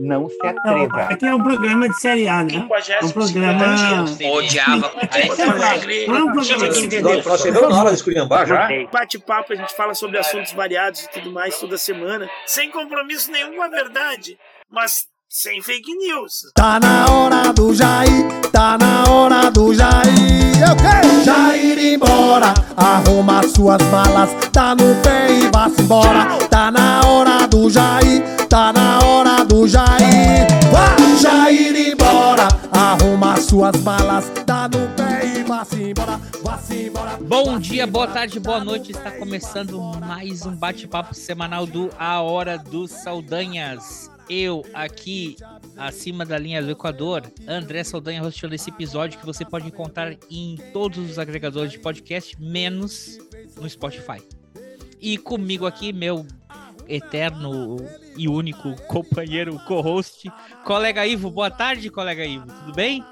Não se atreva. Aqui é um programa de série A, né? É um programa. Odiava. Vamos Nós nós chegamos na hora de esculhambar já. Bate-papo, a gente fala sobre assuntos variados e tudo mais toda semana, sem compromisso nenhum com a verdade, mas sem fake news. Tá na hora do Jair, tá na hora do Jair. Eu quero Jair embora, arruma suas malas, tá no pé e vá-se embora. Tá na hora do Jair, tá na hora do Jair. Vá, Jair embora, arruma suas malas, tá no pé e vá-se embora, vá-se embora. Bom dia, boa tarde, boa noite. Está começando mais um bate-papo semanal do A Hora dos Saldanhas. Eu aqui acima da linha do Equador, André Saldanha hosteando esse episódio que você pode encontrar em todos os agregadores de podcast, menos no Spotify. E comigo aqui, meu eterno e único companheiro, co-host, colega Ivo. Boa tarde, colega Ivo. Tudo bem?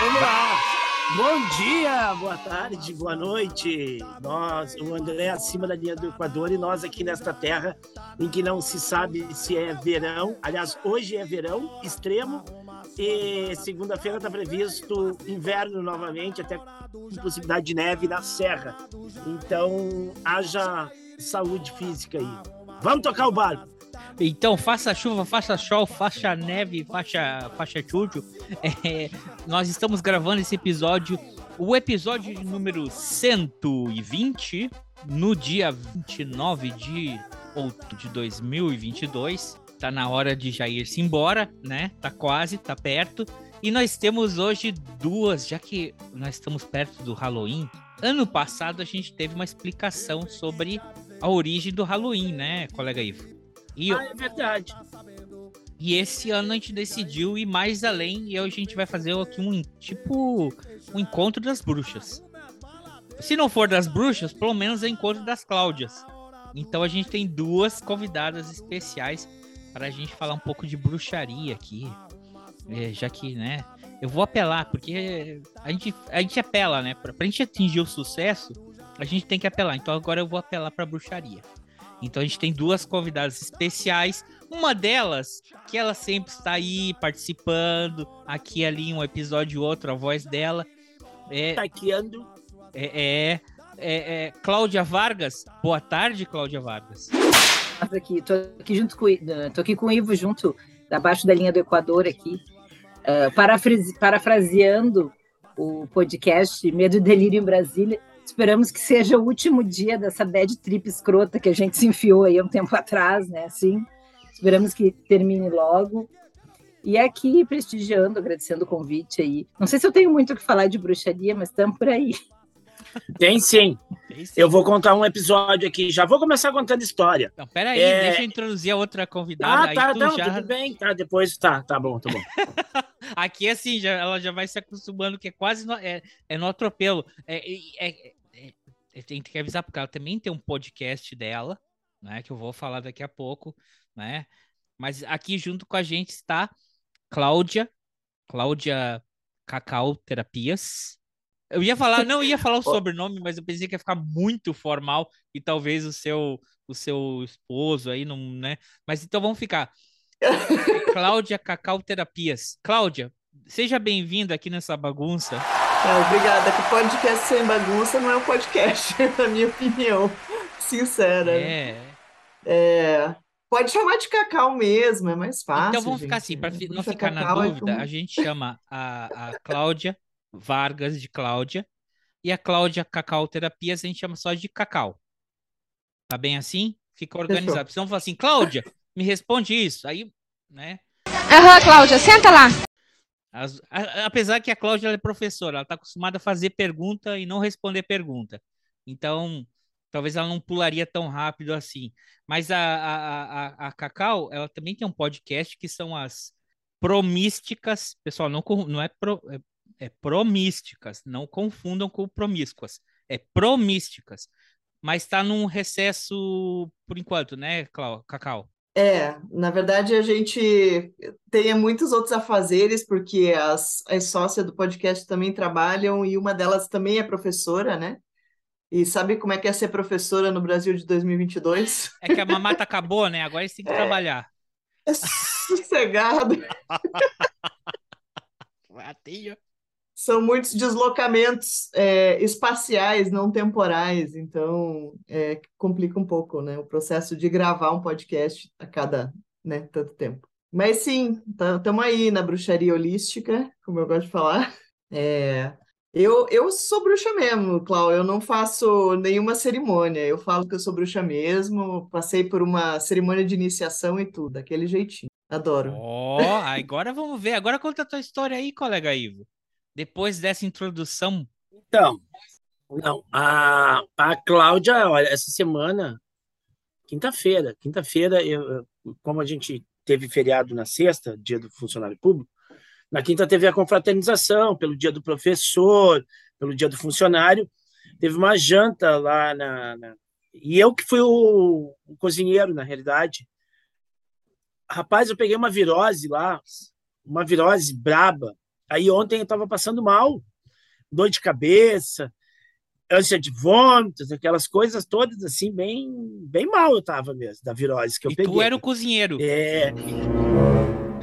Vamos lá. Bom dia, boa tarde, boa noite. Nós, o André acima da linha do Equador e nós aqui nesta terra em que não se sabe se é verão. Aliás, hoje é verão extremo e segunda-feira está previsto inverno novamente, até com possibilidade de neve na serra. Então, haja saúde física aí. Vamos tocar o barco. Então, faça chuva, faça sol, faça neve, faça, faça chujo. É, nós estamos gravando esse episódio, o episódio número 120, no dia 29 de outubro de 2022. Tá na hora de já ir-se embora, né? Tá quase, tá perto. E nós temos hoje duas, já que nós estamos perto do Halloween. Ano passado a gente teve uma explicação sobre a origem do Halloween, né, colega Ivo? E, Ah, é verdade. e esse ano a gente decidiu ir mais além e hoje a gente vai fazer aqui um tipo um encontro das bruxas. Se não for das bruxas, pelo menos é o encontro das Cláudias. Então a gente tem duas convidadas especiais para a gente falar um pouco de bruxaria aqui. É, já que, né, eu vou apelar, porque a gente, a gente apela, né? Pra, pra gente atingir o sucesso, a gente tem que apelar. Então agora eu vou apelar pra bruxaria. Então a gente tem duas convidadas especiais. Uma delas, que ela sempre está aí participando, aqui ali, um episódio outro, a voz dela. É, Taqueando. é, é, é, é Cláudia Vargas. Boa tarde, Cláudia Vargas. Aqui, tô aqui junto com, o I- tô aqui com o Ivo junto, abaixo da linha do Equador aqui, parafrase- parafraseando o podcast Medo e Delírio em Brasília. Esperamos que seja o último dia dessa bad trip escrota que a gente se enfiou aí há um tempo atrás, né? Assim, esperamos que termine logo. E aqui prestigiando, agradecendo o convite aí. Não sei se eu tenho muito o que falar de bruxaria, mas estamos por aí. Tem sim. Eu vou contar um episódio aqui. Já vou começar contando história. Então, peraí, É. deixa eu introduzir a outra convidada. Ah, aí tá, tu não, já... tudo bem. Tá, depois tá, tá bom, tá bom. Aqui, assim, já, ela já vai se acostumando, que é quase no, é, é no atropelo. É, é, tem que avisar, porque ela também tem um podcast dela, né? Que eu vou falar daqui a pouco, né? Mas aqui junto com a gente está Cláudia, Cláudia Cacau Terapias. Eu ia falar, não ia falar o sobrenome, mas eu pensei que ia ficar muito formal e talvez o seu o seu esposo aí não, né? Mas então vamos ficar. Cláudia Cacau Terapias. Cláudia, seja bem-vinda aqui nessa bagunça. É, obrigada. Que podcast sem bagunça não é um podcast, na minha opinião. Sincera. É. É, pode chamar de Cacau mesmo, é mais fácil. Então vamos ficar gente. assim, para não ficar na é dúvida, como- a gente chama a, a Cláudia Vargas de Cláudia e a Cláudia Cacau Terapias a gente chama só de Cacau. Tá bem assim? Fica organizado. Senão fala assim, Cláudia, me responde isso. Aí, né? Aham, Cláudia, senta lá. As- a- apesar que a Cláudia é professora, ela está acostumada a fazer pergunta e não responder pergunta. Então, talvez ela não pularia tão rápido assim. Mas a, a, a, a- Cacau, ela também tem um podcast que são as promísticas. Pessoal, não, não é, pro, é, é promísticas. Não confundam com promíscuas. É promísticas. Mas está num recesso por enquanto, né, Cacau? É, na verdade a gente tem muitos outros afazeres, porque as, as sócias do podcast também trabalham e uma delas também é professora, né? E sabe como é que é ser professora no Brasil de 2022? É que a mamata acabou, né? Agora eles têm que trabalhar. É sossegado. Ratinho. São muitos deslocamentos é, espaciais, não temporais, então é, complica um pouco, né? O processo de gravar um podcast a cada né, tanto tempo. Mas sim, estamos tá, aí na bruxaria holística, como eu gosto de falar. É, eu, eu sou bruxa mesmo, Cláudio. Eu não faço nenhuma cerimônia. Eu falo que eu sou bruxa mesmo. Passei por uma cerimônia de iniciação e tudo, daquele jeitinho. Adoro. Ó, oh, agora vamos ver. Agora conta a tua história aí, colega Ivo. Depois dessa introdução. Então, não, a, a Cláudia, olha, essa semana, quinta-feira, quinta-feira, eu, como a gente teve feriado na sexta, dia do funcionário público, na quinta teve a confraternização, pelo dia do professor, pelo dia do funcionário, teve uma janta lá na, na... e eu que fui o, o cozinheiro, na realidade, Rapaz, eu peguei uma virose lá, uma virose braba. Aí ontem eu estava passando mal, dor de cabeça, ânsia de vômitos, aquelas coisas todas assim, bem, bem mal eu estava mesmo, da virose que eu e peguei. tu era o cozinheiro. É,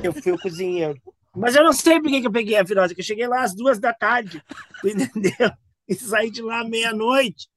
eu fui o cozinheiro. Mas eu não sei por que eu peguei a virose, que eu cheguei lá às duas da tarde, entendeu? E saí de lá meia-noite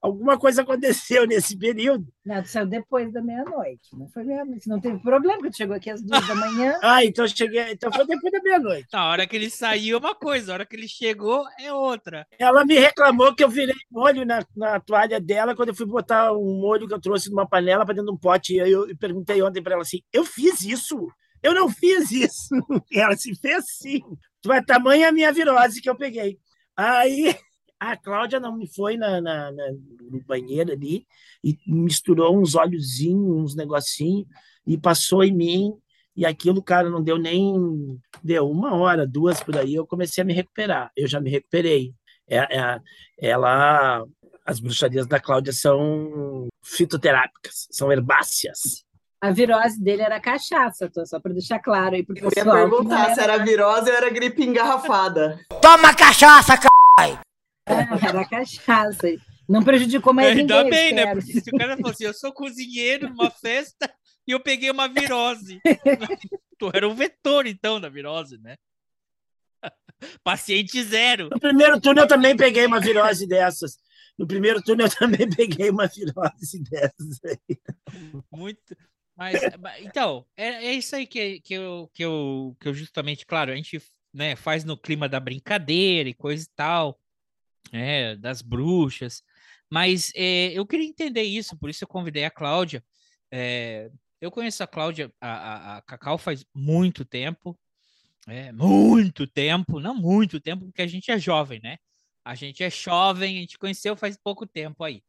alguma coisa aconteceu nesse período. Não, tu saiu depois da meia-noite. Não foi meia-noite. Não teve problema, porque tu chegou aqui às duas da manhã. ah, então cheguei. Então foi depois da meia-noite. Na hora que ele saiu é uma coisa, a hora que ele chegou é outra. Ela me reclamou que eu virei molho na, na toalha dela quando eu fui botar um molho que eu trouxe numa panela para dentro de um pote. E eu, eu perguntei ontem para ela assim: eu fiz isso? Eu não fiz isso. E ela se fez sim. Tu é tamanha a minha virose que eu peguei. Aí a Cláudia não me foi na, na, na, no banheiro ali e misturou uns óleozinhos, uns negocinhos e passou em mim. E aquilo, cara, não deu nem. Deu uma hora, duas por aí, eu comecei a me recuperar. Eu já me recuperei. É, é, ela. As bruxarias da Cláudia são fitoterápicas, são herbáceas. A virose dele era cachaça, tô, só para deixar claro aí pro pessoal. Eu ia perguntar era... se era virose ou era gripe engarrafada. Toma cachaça, c... É, era cachaça. Não prejudicou mais Ainda ninguém. Ainda bem, né? Porque se o cara falou assim, eu sou cozinheiro numa festa e eu peguei uma virose. tu era um vetor, então, da virose, né? Paciente zero. No primeiro turno eu também peguei uma virose dessas. No primeiro turno eu também peguei uma virose dessas aí. Muito. Mas, então, é, é isso aí que, que, eu, que, eu, que eu justamente, claro, a gente né, faz no clima da brincadeira e coisa e tal é, das bruxas. Mas é, eu queria entender isso, por isso eu convidei a Cláudia. É, eu conheço a Cláudia, a, a, a, Cacau faz muito tempo, é, muito tempo, não muito tempo, porque a gente é jovem, né? A gente é jovem, a gente conheceu faz pouco tempo aí.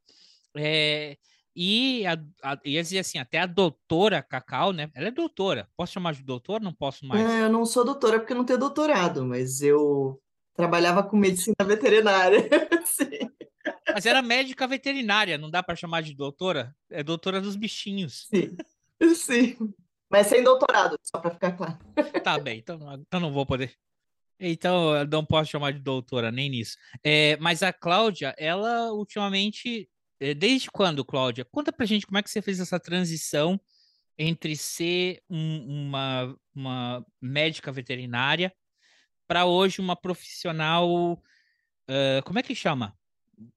É, e a, a, ia dizer assim, até a doutora Cacau, né? Ela é doutora. Posso chamar de doutora? Não posso mais. É, eu não sou doutora porque não tenho doutorado, mas eu Trabalhava com medicina veterinária. Sim. Mas era médica veterinária, não dá para chamar de doutora? É doutora dos bichinhos. Sim. Sim. Mas sem doutorado, só para ficar claro. Tá bem, então, então não vou poder. Então, eu não posso chamar de doutora, nem nisso. É, mas a Cláudia, ela ultimamente. É, desde quando, Cláudia? Conta pra gente como é que você fez essa transição entre ser um, uma, uma médica veterinária para hoje uma profissional, uh, como é que chama?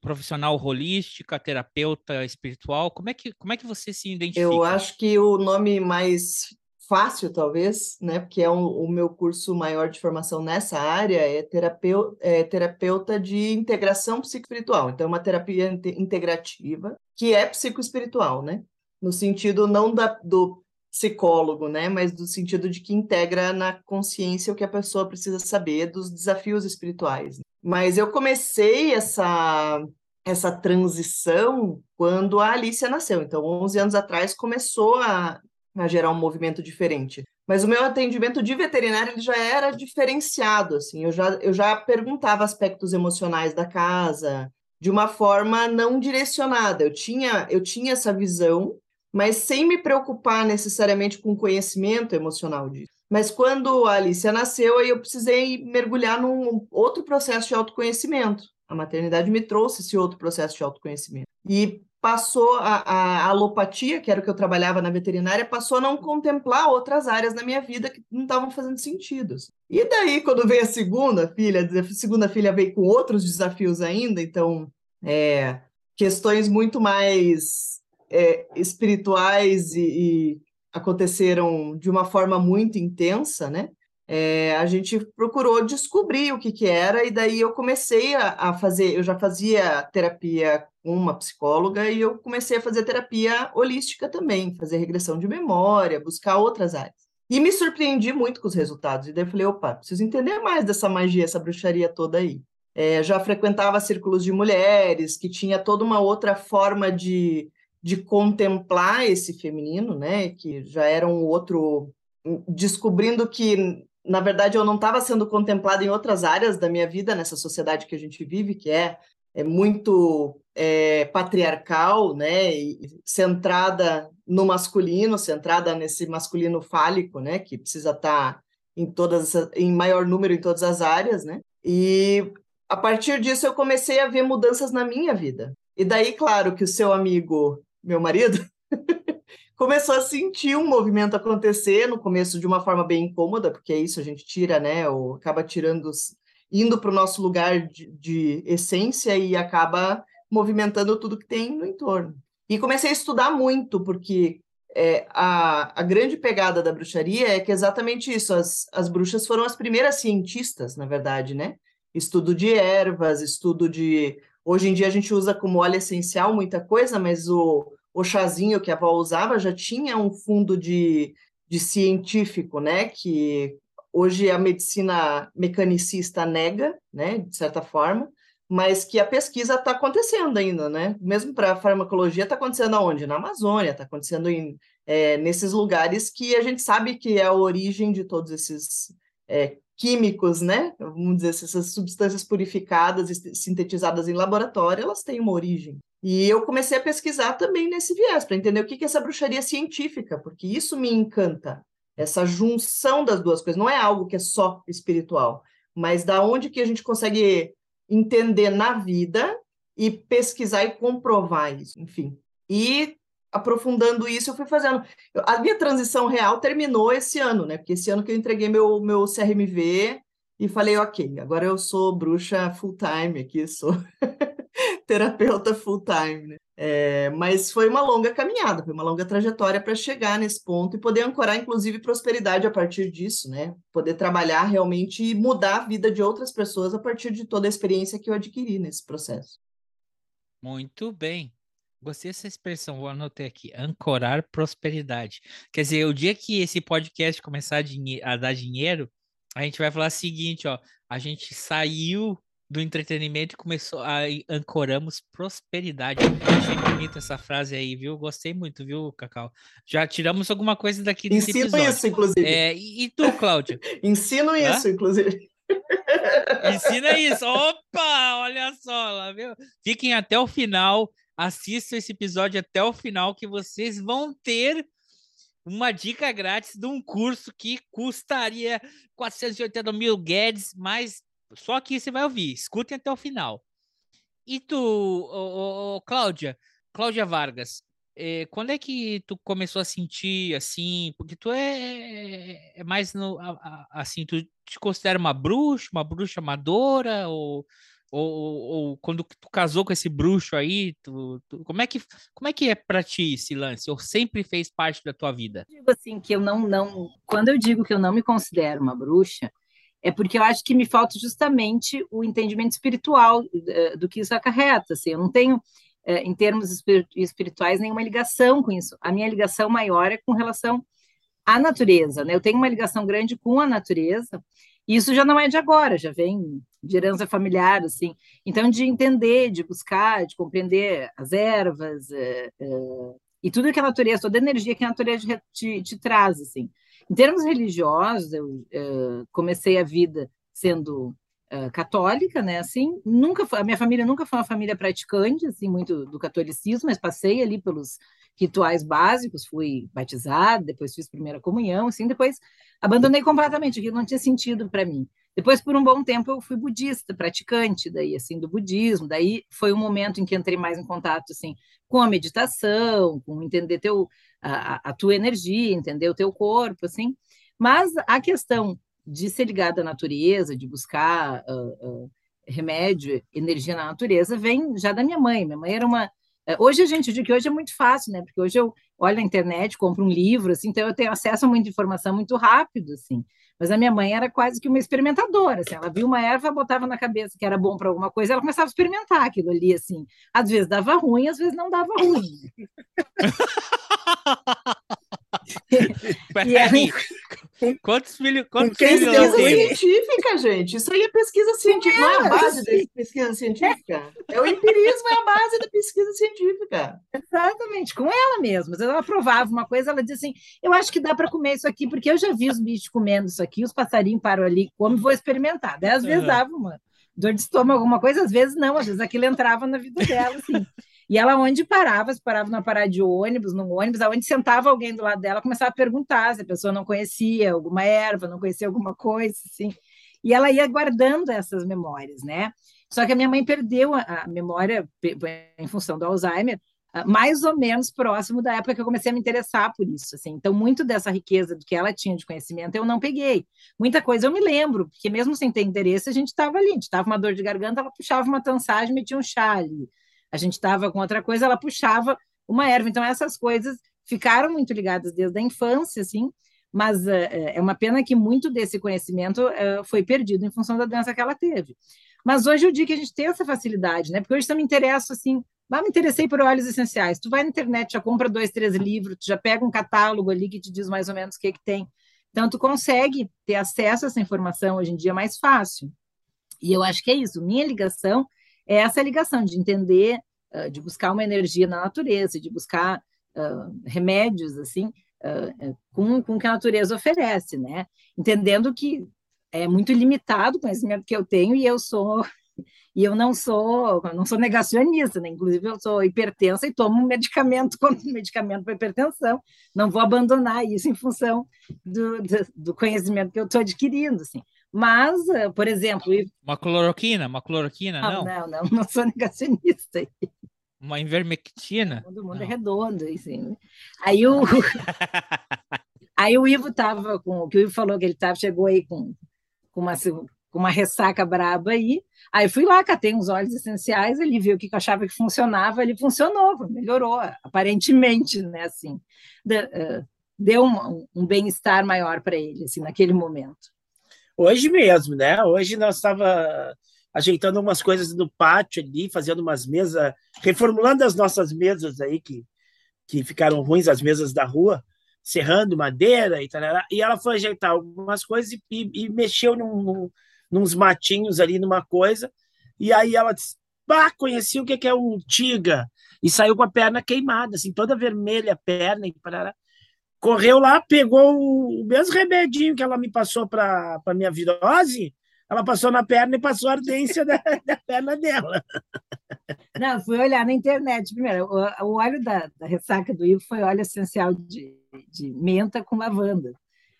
Profissional holística, terapeuta espiritual, como é que, como é que você se identifica? Eu acho que o nome mais fácil, talvez, né, porque é um, o meu curso maior de formação nessa área, é, terapeu, é terapeuta de integração psicoespiritual. Então, é uma terapia integrativa que é psicoespiritual, né? No sentido não da, do psicólogo, né? Mas do sentido de que integra na consciência o que a pessoa precisa saber dos desafios espirituais. Mas eu comecei essa essa transição quando a Alicia nasceu. Então, 11 anos atrás começou a, a gerar um movimento diferente. Mas o meu atendimento de veterinário ele já era diferenciado, assim. Eu já, eu já perguntava aspectos emocionais da casa de uma forma não direcionada. Eu tinha, eu tinha essa visão mas sem me preocupar necessariamente com o conhecimento emocional disso. Mas quando a Alicia nasceu, aí eu precisei mergulhar num outro processo de autoconhecimento. A maternidade me trouxe esse outro processo de autoconhecimento. E passou a, a, alopatia, que era o que eu trabalhava na veterinária, passou a não contemplar outras áreas da minha vida que não estavam fazendo sentido. Assim. E daí, quando veio a segunda filha, a segunda filha veio com outros desafios ainda, então, é, questões muito mais é, espirituais e, e aconteceram de uma forma muito intensa, né? é, a gente procurou descobrir o que, que era, e daí eu comecei a, a, fazer, eu já fazia terapia com uma psicóloga, e eu comecei a fazer terapia holística também, fazer regressão de memória, buscar outras áreas. E me surpreendi muito com os resultados, e daí eu falei, opa, preciso entender mais dessa magia, essa bruxaria toda aí. É, já frequentava círculos de mulheres, que tinha toda uma outra forma de, de contemplar esse feminino, né, que já era um outro descobrindo que na verdade, eu não estava sendo contemplada em outras áreas da minha vida, nessa sociedade que a gente vive, que é, é muito é, patriarcal, né, centrada no masculino, centrada nesse masculino fálico, né, que precisa estar tá em todas, em maior número em todas as áreas, né, e a partir disso eu comecei a ver mudanças na minha vida. E daí, claro, que o seu amigo, meu marido, começou a sentir um movimento acontecer no começo de uma forma bem incômoda, porque é isso, a gente tira, né, ou acaba tirando, indo para o nosso lugar de, de, essência e acaba movimentando tudo que tem no entorno. E comecei a estudar muito, porque é, a, a grande pegada da bruxaria é que é exatamente isso, as, as bruxas foram as primeiras cientistas, na verdade, né? Estudo de ervas, estudo de... Hoje em dia a gente usa como óleo essencial muita coisa, mas o, o chazinho que a avó usava já tinha um fundo de, de científico, né? Que hoje a medicina mecanicista nega, né? De certa forma, mas que a pesquisa está acontecendo ainda, né? Mesmo para a farmacologia, está acontecendo aonde? Na Amazônia, está acontecendo em, é, nesses lugares que a gente sabe que é a origem de todos esses é, químicos, né? Vamos dizer, essas substâncias purificadas e sintetizadas em laboratório, elas têm uma origem. E eu comecei a pesquisar também nesse viés, para entender o que é essa bruxaria científica, porque isso me encanta, essa junção das duas coisas. Não é algo que é só espiritual, mas da onde que a gente consegue entender na vida e pesquisar e comprovar isso, enfim. E aprofundando isso, eu fui fazendo. A minha transição real terminou esse ano, né? Porque esse ano que eu entreguei meu, meu CRMV e falei, ok, agora eu sou bruxa full time aqui, sou terapeuta full time, né? É, mas foi uma longa caminhada, foi uma longa trajetória para chegar nesse ponto e poder ancorar, inclusive, prosperidade a partir disso, né? Poder trabalhar realmente e mudar a vida de outras pessoas a partir de toda a experiência que eu adquiri nesse processo. Muito bem. Gostei dessa expressão, vou anotar aqui, ancorar prosperidade. Quer dizer, o dia que esse podcast começar a, a dar dinheiro, a gente vai falar o seguinte, ó, a gente saiu do entretenimento e começou a ancoramos prosperidade. Achei bonita essa frase aí, viu? Gostei muito, viu, Cacau? Já tiramos alguma coisa daqui desse Ensino episódio. isso, inclusive. É, e tu, Cláudia? Ensino isso, Hã? inclusive. Ensina isso. Opa, olha só, lá, viu? Fiquem até o final, assistam esse episódio até o final que vocês vão ter uma dica grátis de um curso que custaria 480 mil Guedes, mas só aqui você vai ouvir. Escutem até o final. E tu, ô, ô, Cláudia, Cláudia Vargas, eh, quando é que tu começou a sentir assim? Porque tu é, é mais no, a, a, assim, tu te considera uma bruxa, uma bruxa amadora ou ou, ou, quando tu casou com esse bruxo aí, tu, tu, como é que como é que é para ti esse lance? Ou sempre fez parte da tua vida? Eu digo assim que eu não não quando eu digo que eu não me considero uma bruxa, é porque eu acho que me falta justamente o entendimento espiritual uh, do que isso acarreta. Assim, eu não tenho, uh, em termos espirituais, nenhuma ligação com isso. A minha ligação maior é com relação à natureza. Né? Eu tenho uma ligação grande com a natureza, e isso já não é de agora, já vem de herança familiar, assim. Então, de entender, de buscar, de compreender as ervas, uh, e tudo que a natureza, toda a energia que a natureza te, te traz, assim. Em termos religiosos, eu uh, comecei a vida sendo católica, né? Assim, nunca foi, a minha família nunca foi uma família praticante, assim, muito do catolicismo, mas passei ali pelos rituais básicos, fui batizada, depois fiz primeira comunhão, assim, depois abandonei completamente, aquilo não tinha sentido para mim. Depois, por um bom tempo, eu fui budista, praticante daí, assim, do budismo. Daí foi um momento em que entrei mais em contato, assim, com a meditação, com entender teu, a, a tua energia, entender o teu corpo, assim. Mas a questão de ser ligada à natureza, de buscar uh, uh, remédio, energia na natureza, vem já da minha mãe. Minha mãe era uma Hoje a gente diz que hoje é muito fácil, né? Porque hoje eu olho na internet, compro um livro, assim, então eu tenho acesso a muita informação muito rápido, assim. Mas a minha mãe era quase que uma experimentadora, assim, ela viu uma erva, botava na cabeça que era bom para alguma coisa, ela começava a experimentar aquilo ali, assim. Às vezes dava ruim, às vezes não dava ruim. Peraí, quantos filhos quantos filhos pesquisa científica, gente. Isso aí é pesquisa científica. Não é a base da pesquisa científica. É o empirismo, é a base da pesquisa científica. Exatamente, com ela mesma. Ela provava uma coisa, ela dizia assim: eu acho que dá para comer isso aqui, porque eu já vi os bichos comendo isso aqui, os passarinhos param ali, como vou experimentar. Daí às vezes dava uma dor de estômago, alguma coisa, às vezes não, às vezes aquilo entrava na vida dela, assim. E ela, onde parava, se parava na parada de ônibus, no ônibus, aonde sentava alguém do lado dela, começava a perguntar se a pessoa não conhecia alguma erva, não conhecia alguma coisa, assim. E ela ia guardando essas memórias, né? Só que a minha mãe perdeu a, memória em função do Alzheimer, mais ou menos próximo da época que eu comecei a me interessar por isso, assim. Então, muito dessa riqueza do que ela tinha de conhecimento eu não peguei. Muita coisa eu me lembro, porque mesmo sem ter interesse, a gente estava ali, a gente estava uma dor de garganta, ela puxava uma tansagem, metia um chá ali a gente estava com outra coisa, ela puxava uma erva. Então, essas coisas ficaram muito ligadas desde a infância, assim, mas uh, é uma pena que muito desse conhecimento uh, foi perdido em função da doença que ela teve. Mas hoje eu digo que a gente tem essa facilidade, né? Porque hoje eu me interesso assim, ah, me interessei por óleos essenciais. Tu vai na internet, já compra dois, três livros, tu já pega um catálogo ali que te diz mais ou menos o que, que tem. Então, tu consegue ter acesso a essa informação hoje em dia mais fácil. E eu acho que é isso. Minha ligação é essa ligação de entender, uh, de buscar uma energia na natureza, de buscar uh, remédios, assim, uh, com, com o que a natureza oferece, né? Entendendo que é muito limitado o conhecimento que eu tenho e eu sou e eu não sou não sou negacionista, né? Inclusive eu sou hipertensa e tomo um medicamento como medicamento para hipertensão. Não vou abandonar isso em função do, do, do conhecimento que eu estou adquirindo, assim. Mas, eh, por exemplo. Uma cloroquina? Uma cloroquina, não? Não, não, não, sou negacionista. Uma invermectina? Todo mundo é não. é redondo, assim. Aí o. aí o Ivo tava com. que o Ivo falou que ele tava, chegou aí com, com, uma, com uma ressaca braba aí. Aí fui lá, catei uns óleos essenciais, ele viu o que eu achava que funcionava, ele funcionou, melhorou, aparentemente, né? Assim, eh, deu um, um bem-estar maior para ele, assim, naquele momento. Hoje mesmo, né? Hoje nós estava ajeitando umas coisas no pátio ali, fazendo umas mesas, reformulando as nossas mesas aí que, que ficaram ruins, as mesas da rua, serrando madeira e tal. E ela foi ajeitar algumas coisas e, e, e mexeu num, num, nos matinhos ali numa coisa. E aí ela disse: Bah, conheci o que é um tiga. E saiu com a perna queimada, assim, toda vermelha a perna. E parará correu lá, pegou o mesmo remedinho que ela me passou para a minha virose, ela passou na perna e passou a ardência da, da perna dela. Não, fui olhar na internet primeiro. O, o óleo da, da, ressaca do Ivo foi óleo essencial de, de menta com lavanda.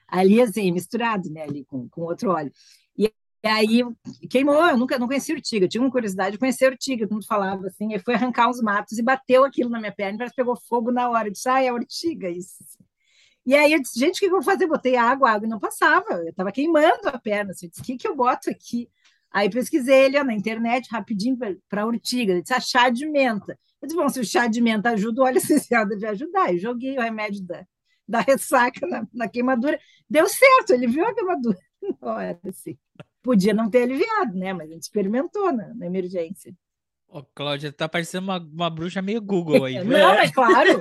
Ali, assim, misturado, né, ali com, com outro óleo. E aí queimou, eu nunca não conhecia urtiga, eu tinha uma curiosidade de conhecer urtiga, todo mundo falava assim, aí foi arrancar uns matos e bateu aquilo na minha perna, parece que pegou fogo na hora, eu disse, ah, é urtiga isso. E aí eu disse, gente, o que eu vou fazer? Botei água, a água não passava, eu estava queimando a perna. Assim, eu disse, o que, que eu boto aqui? Aí pesquisei ele ó, na internet, rapidinho, para urtiga. Ele disse, ah, chá de menta. Eu disse, bom, se o chá de menta ajuda, o óleo essencial deve ajudar. Eu joguei o remédio da, da ressaca na, na queimadura. Deu certo, ele viu a queimadura. Assim. Podia não ter aliviado, né? Mas a gente experimentou na, na emergência. Ô, Cláudia, tá parecendo uma, uma bruxa meio Google aí. não, mas claro.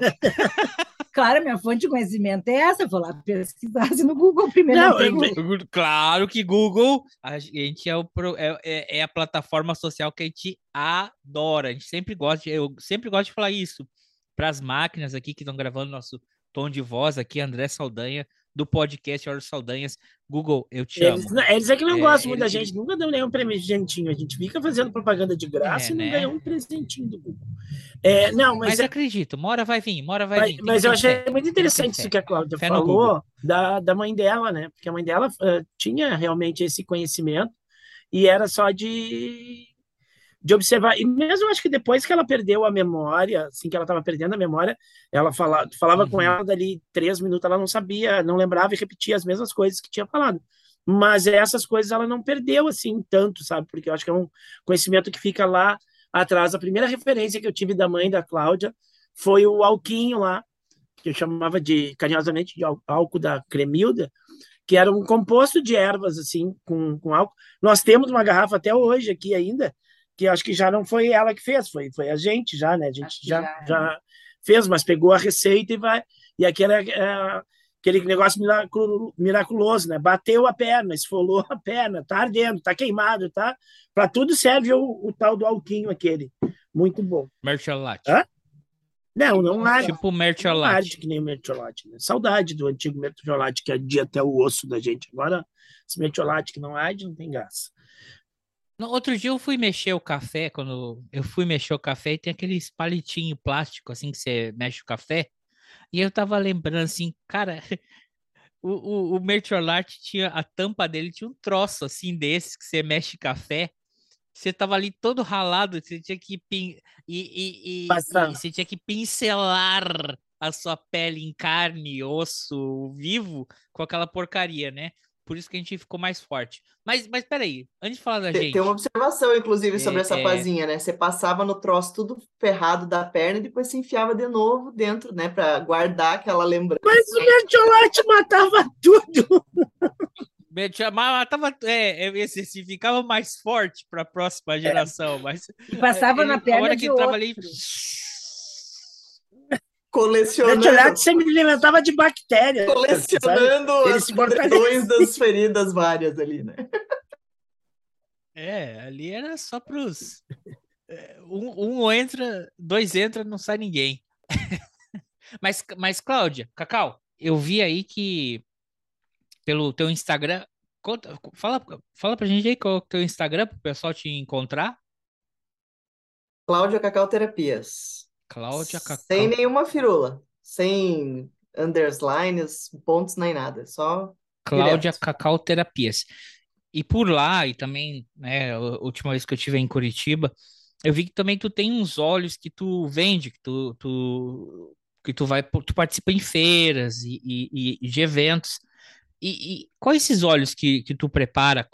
Claro, minha fonte de conhecimento é essa. Vou lá pesquisar no Google primeiro. Não, eu, claro que Google, a gente é, o, é, é, é, a plataforma social que a gente adora. A gente sempre gosta, de, eu sempre gosto de falar isso para as máquinas aqui que estão gravando nosso tom de voz aqui, André Saldanha, do podcast Olhos Saldanhas. Google, eu te eles, amo. Eles é que não é, gostam muito da gente, nunca deu nenhum presentinho. A gente fica fazendo propaganda de graça é, e não né? ganha um presentinho do Google. É, não, mas, mas é... acredito, uma hora vai vir, uma hora vai mas, vir. Mas eu achei fé. muito interessante isso que a Cláudia fé falou da, da mãe dela, né? Porque a mãe dela uh, tinha realmente esse conhecimento e era só de de observar. E mesmo acho que depois que ela perdeu a memória, assim que ela estava perdendo a memória, ela fala, falava uhum. com ela dali três minutos, ela não sabia, não lembrava e repetia as mesmas coisas que tinha falado. Mas essas coisas ela não perdeu assim tanto, sabe? Porque eu acho que é um conhecimento que fica lá atrás. A primeira referência que eu tive da mãe da Cláudia foi o alquinho lá, que eu chamava de carinhosamente de álcool da Cremilda, que era um composto de ervas assim com, com álcool. Nós temos uma garrafa até hoje aqui ainda, que acho que já não foi ela que fez, foi, foi a gente já, né? A gente já, já, já, fez, mas pegou a receita e vai. E aquele, é, aquele negócio miraculoso, né? Bateu a perna, esfolou a perna, tá ardendo, tá queimado, tá? Para tudo serve o, o, tal do alquinho aquele. Muito bom. Mercholate. Hã? Não, não arde. Tipo mercholate. Não arde que nem mercholate. Né? Saudade do antigo mercholate que ardia até o osso da gente. Agora, esse mercholate que não arde, não tem graça. No outro dia eu fui mexer o café, quando eu fui mexer o café, e tem aqueles palitinho plástico, assim, que você mexe o café. E eu tava lembrando assim, cara, o, o, o Mertiolate tinha, a tampa dele tinha um troço, assim, desses, que você mexe café. Você tava ali todo ralado, você tinha que pin... e, e, e, e você tinha que pincelar a sua pele em carne, osso, vivo, com aquela porcaria, né? Por isso que a gente ficou mais forte. Mas, mas peraí, antes de falar da tem, gente. Tem uma observação, inclusive, sobre é, essa é... pazinha, né? Você passava no troço tudo ferrado da perna e depois se enfiava de novo dentro, né? Para guardar aquela lembrança. Mas o mertiolate matava tudo. matava, é, é ficava mais forte para a próxima é. geração, é. mas e passava na perna a hora que de outro. Colecionando. Mertiolate sempre me alimentava de bactérias. Colecionando as portões das feridas várias ali, né? É, ali era só pros. É, um, um entra, dois entra, não sai ninguém. mas, mas, Cláudia, Cacau, eu vi aí que pelo teu Instagram. Conta, fala, fala pra gente aí qual é o teu Instagram para o pessoal te encontrar. Cláudia Cacau Terapias. Cláudia Cacau. Sem nenhuma firula. Sem underlines, pontos nem nada. Só. Cláudia direto. Cacau Terapias. E por lá, e também, né, a última vez que eu estive em Curitiba, eu vi que também tu tem uns olhos que tu vende, que tu, tu que tu vai, tu participa em feiras e, e, e de eventos. E, e quais esses olhos que, que tu prepara?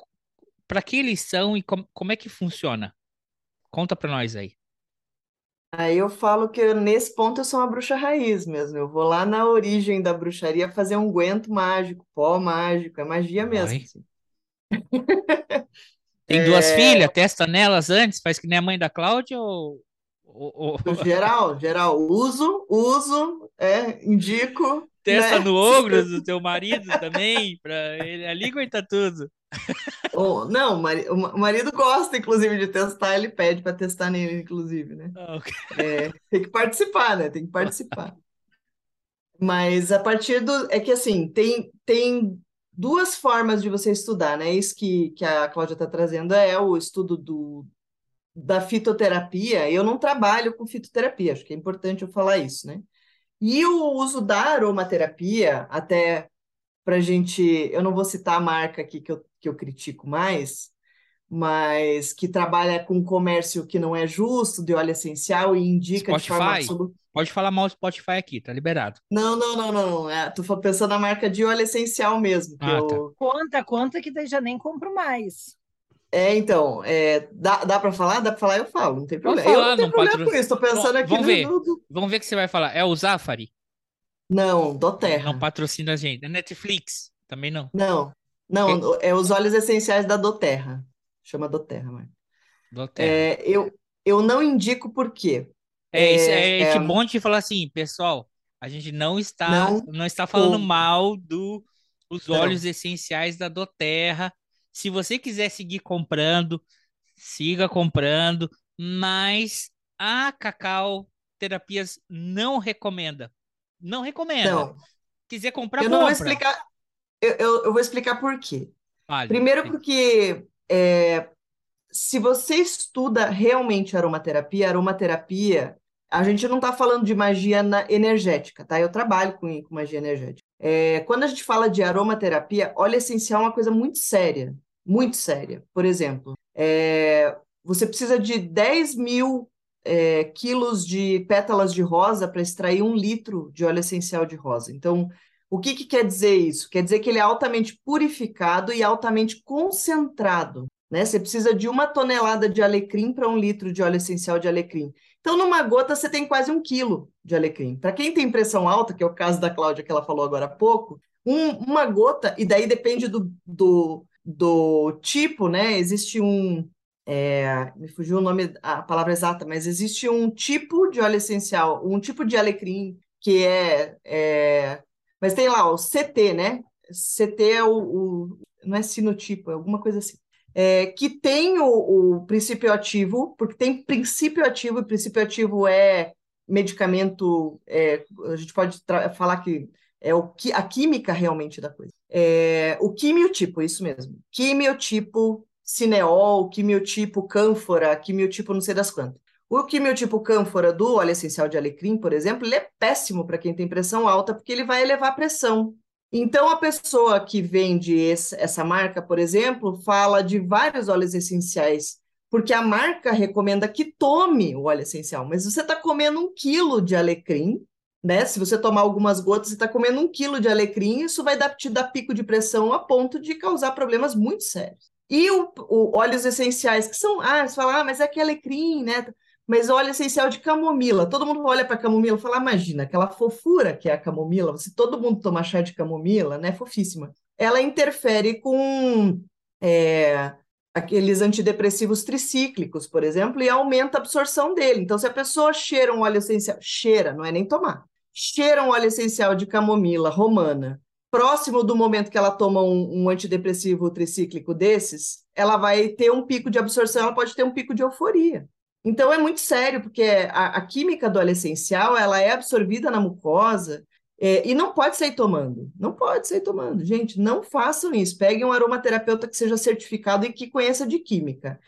Para que eles são e com, como é que funciona? Conta para nós aí. Aí eu falo que nesse ponto eu sou uma bruxa raiz mesmo. Eu vou lá na origem da bruxaria fazer um guento mágico, pó mágico, é magia mesmo. Assim. Tem duas é... filhas, testa nelas antes, faz que nem a mãe da Cláudia ou... ou... Geral, geral. Uso, uso, é, indico. Testa né? no ogro do teu marido também, para ele ali aguenta tudo. Oh, não, o marido gosta, inclusive, de testar, ele pede para testar nele, inclusive, né? Ah, okay. é, tem que participar, né? Tem que participar. Mas a partir do. É que assim, tem, tem duas formas de você estudar, né? Isso que, que a Cláudia está trazendo é o estudo do, da fitoterapia. Eu não trabalho com fitoterapia, acho que é importante eu falar isso, né? E o uso da aromaterapia, até para a gente. Eu não vou citar a marca aqui que eu, que eu critico mais, mas que trabalha com comércio que não é justo de óleo essencial e indica Spotify. de forma absoluta. Pode falar mal do Spotify aqui, tá liberado. Não, não, não, não. É, tô pensando na marca de óleo essencial mesmo. Ah, eu... tá. Conta, conta que daí já nem compro mais. É, então, é, dá, dá para falar? Dá para falar? Eu falo, não tem problema. Falar, eu não tenho problema patro... com isso, tô pensando Bom, aqui vamos no, ver. Vamos ver o que você vai falar. É o Zafari? Não, do Terra. Não patrocina a gente. É Netflix? Também não. Não, não, é os óleos essenciais da Doterra. Chama Doterra, mãe. Doterra. É, eu, eu não indico por quê. É, é, é, é bom de falar assim, pessoal, a gente não está, não, não está falando mal do, dos óleos não. essenciais da Doterra. Se você quiser seguir comprando, siga comprando, mas a Cacau Terapias não recomenda. Não recomenda. Não. Quiser comprar, eu compra. não vou explicar. Eu, eu, eu vou explicar por quê. Vale. Primeiro, porque é, se você estuda realmente aromaterapia, aromaterapia, a gente não está falando de magia energética, tá? Eu trabalho com, com magia energética. É, quando a gente fala de aromaterapia, óleo essencial é uma coisa muito séria, muito séria. Por exemplo, é, você precisa de 10 mil é, quilos de pétalas de rosa para extrair um litro de óleo essencial de rosa. Então, o que, que quer dizer isso? Quer dizer que ele é altamente purificado e altamente concentrado. Né? Você precisa de uma tonelada de alecrim para um litro de óleo essencial de alecrim. Então, numa gota, você tem quase um quilo de alecrim. Para quem tem pressão alta, que é o caso da Cláudia que ela falou agora há pouco, um, uma gota, e daí depende do, do, do tipo, né? Existe um. É, me fugiu o nome, a palavra exata, mas existe um tipo de óleo essencial, um tipo de alecrim que é, é mas tem lá o CT, né? CT é o, o não é sinotipo, é alguma coisa assim é, que tem o, o, princípio ativo, porque tem princípio ativo, e princípio ativo é medicamento, é, a gente pode falar que é o, a química realmente da coisa. É, o quimiotipo, isso mesmo. Quimiotipo cineol, quimiotipo cânfora, quimiotipo não sei das quantas. O quimiotipo cânfora do óleo essencial de alecrim, por exemplo, ele é péssimo para quem tem pressão alta, porque ele vai elevar a pressão. Então, a pessoa que vende esse, essa marca, por exemplo, fala de vários óleos essenciais, porque a marca recomenda que tome o óleo essencial, mas você está comendo um quilo de alecrim, né? Se você tomar algumas gotas, você está comendo um quilo de alecrim, isso vai dar, te dar pico de pressão a ponto de causar problemas muito sérios. E o, o óleos essenciais, que são, ah, você fala, ah, mas é que alecrim, né? mas óleo essencial de camomila. Todo mundo olha para camomila e fala: imagina, aquela fofura que é a camomila, se todo mundo tomar chá de camomila, né? Fofíssima. Ela interfere com é, aqueles antidepressivos tricíclicos, por exemplo, e aumenta a absorção dele. Então, se a pessoa cheira um óleo essencial, cheira, não é nem tomar, cheira um óleo essencial de camomila romana, próximo do momento que ela toma um, um antidepressivo tricíclico desses, ela vai ter um pico de absorção, ela pode ter um pico de euforia. Então é muito sério, porque a, a química do óleo essencial ela é absorvida na mucosa é, e não pode sair tomando. Não pode sair tomando. Gente, não façam isso. Peguem um aromaterapeuta que seja certificado e que conheça de química.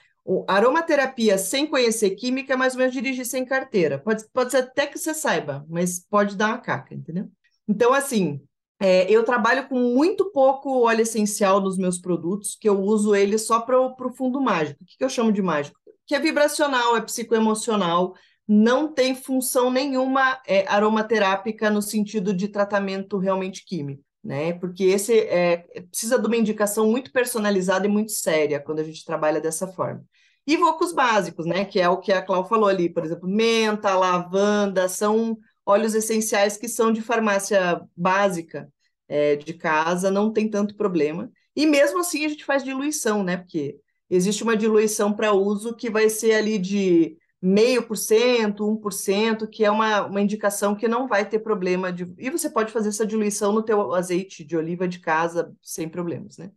Aromaterapia sem conhecer química é mais ou menos dirigir sem carteira. Pode, pode ser até que você saiba, mas pode dar uma caca, entendeu? Então, assim, é, eu trabalho com muito pouco óleo essencial nos meus produtos, que eu uso ele só para o fundo mágico. O que, que eu chamo de mágico? que é vibracional, é psicoemocional, não tem função nenhuma é, aromaterápica no sentido de tratamento realmente químico, né? Porque esse é, precisa de uma indicação muito personalizada e muito séria quando a gente trabalha dessa forma. E vou com os básicos, né? Que é o que a Clau falou ali, por exemplo, menta, lavanda, são óleos essenciais que são de farmácia básica é, de casa, não tem tanto problema. E mesmo assim a gente faz diluição, né? Porque existe uma diluição para uso que vai ser ali de meio por cento, um por cento, que é uma, uma indicação que não vai ter problema de. E você pode fazer essa diluição no teu azeite de oliva de casa sem problemas, né?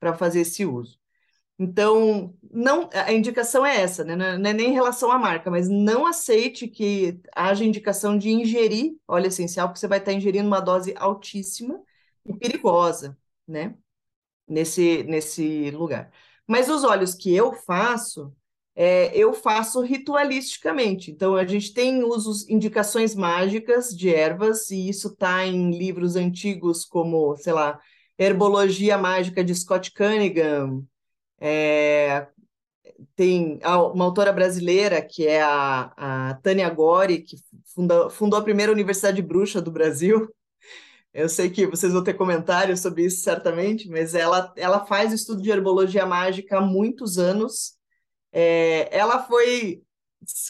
Para fazer esse uso. Então, não, a indicação é essa, né? Não é nem em relação à marca, mas não aceite que haja indicação de ingerir óleo essencial, porque você vai estar ingerindo uma dose altíssima e perigosa, né? Nesse, nesse lugar. Mas os óleos que eu faço, é, eu faço ritualisticamente. Então, a gente tem usos, indicações mágicas de ervas, e isso está em livros antigos como, sei lá, Herbologia Mágica de Scott Cunningham. É, tem uma autora brasileira, que é a, a Tânia Gori, que funda, fundou a primeira Universidade Bruxa do Brasil, eu sei que vocês vão ter comentários sobre isso certamente, mas ela, ela faz estudo de herbologia mágica há muitos anos. É, ela foi,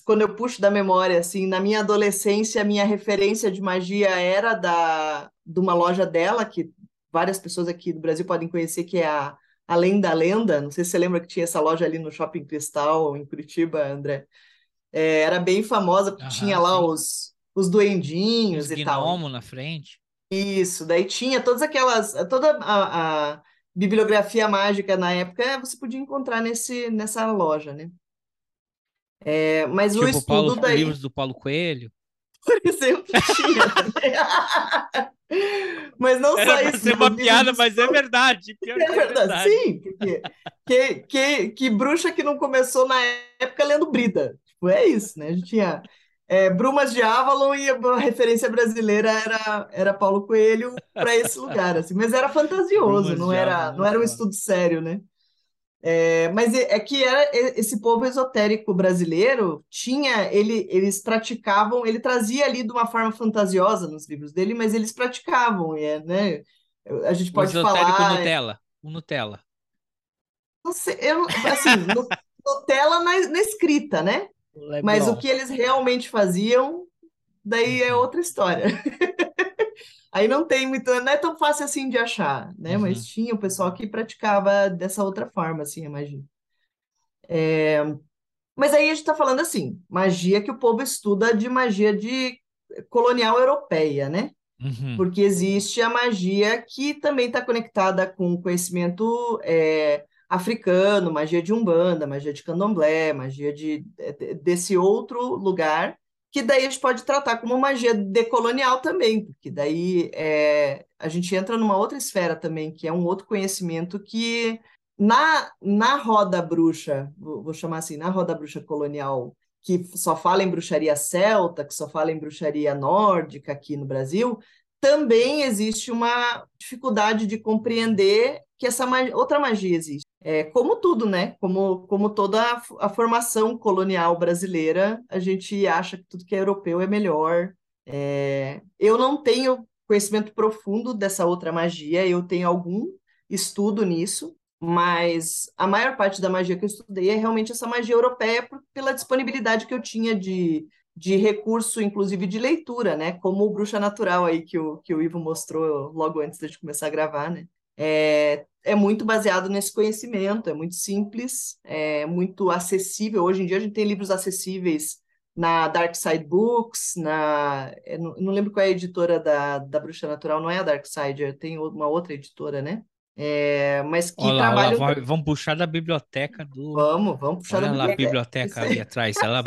quando eu puxo da memória, assim, na minha adolescência, a minha referência de magia era da, de uma loja dela, que várias pessoas aqui do Brasil podem conhecer, que é a Além da Lenda. Não sei se você lembra que tinha essa loja ali no Shopping Cristal, em Curitiba, André. É, era bem famosa, porque tinha lá os, os duendinhos os e tal. na frente. Isso, daí tinha todas aquelas, toda a, a bibliografia mágica na época você podia encontrar nesse, nessa loja, né? É, mas tipo, o estudo Paulo, daí... livros do Paulo Coelho? Por exemplo, tinha. Mas não Era só isso. ser uma piada, de mas é verdade. Pior É que verdade, sim, porque que, que, que bruxa que não começou na época lendo Brida. Tipo, é isso, né? A gente tinha é, Brumas de Avalon e a referência brasileira era, era Paulo Coelho para esse lugar, assim, mas era fantasioso, Brumas não era, Avalon, não era um estudo sério, né? É, mas é é que era esse povo esotérico brasileiro tinha ele eles praticavam ele trazia ali de uma forma fantasiosa nos livros dele mas eles praticavam é, né a gente O pode esotérico falar Nutella. O Nutella. não sei, eu, assim, no, Nutella na, na escrita, né? Mas o que eles realmente faziam, daí é outra história. Aí não tem muito, não é tão fácil assim de achar, né? Uhum. Mas tinha o pessoal que praticava dessa outra forma, assim, a magia. É, Mas aí a gente está falando assim, magia que o povo estuda de magia de colonial europeia, né? Uhum. porque existe a magia que também está conectada com conhecimento é, africano, magia de Umbanda, magia de Candomblé, magia de, de- desse outro lugar, que daí a gente pode tratar como magia decolonial também, porque daí é, a gente entra numa outra esfera também, que é um outro conhecimento que na, na roda bruxa, vou, chamar assim, na roda bruxa colonial, que só fala em bruxaria celta, que só fala em bruxaria nórdica aqui no Brasil, também existe uma dificuldade de compreender que essa ma- outra magia existe. É, como tudo, né? Como, como toda a, a formação colonial brasileira, a gente acha que tudo que é europeu é melhor. É, eu não tenho conhecimento profundo dessa outra magia, eu tenho algum estudo nisso, mas a maior parte da magia que eu estudei é realmente essa magia europeia pela disponibilidade que eu tinha de, de recurso, inclusive de leitura, né? Como o Bruxa Natural aí que o, que o Ivo mostrou logo antes da gente começar a gravar, né? É, é muito baseado nesse conhecimento, é muito simples, é muito acessível. Hoje em dia a gente tem livros acessíveis na Dark Side Books, na... Eu não, não lembro qual é a editora da, da Bruxa Natural, não é a Dark Side, tem uma outra editora, né? É, mas que Olha lá, olha lá, trabalham... vai- vamos puxar da biblioteca do. Vamos, vamos puxar Olha da lá biblioteca. biblioteca ali atrás. Ela...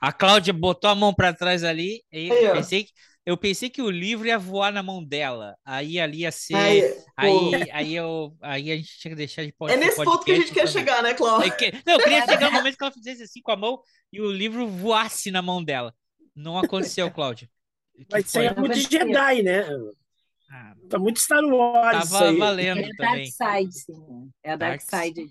A Cláudia botou a mão para trás ali e Aí, eu pensei, que... eu pensei que o livro ia voar na mão dela. Aí ali ia ser. Aí, Aí, aí, eu... aí a gente tinha que deixar de pode é nesse ponto que a gente podcast quer chegar, né, Cláudio? Que- Não, eu queria chegar no momento que ela fizesse assim com a mão e o livro voasse na mão dela. Não aconteceu, Cláudia. O que Mas isso aí foi? é muito. Jedi, né? Ah, Tá muito Star Wars isso tava aí. valendo É a Dark também. Side, sim. É a Dark Dark Side.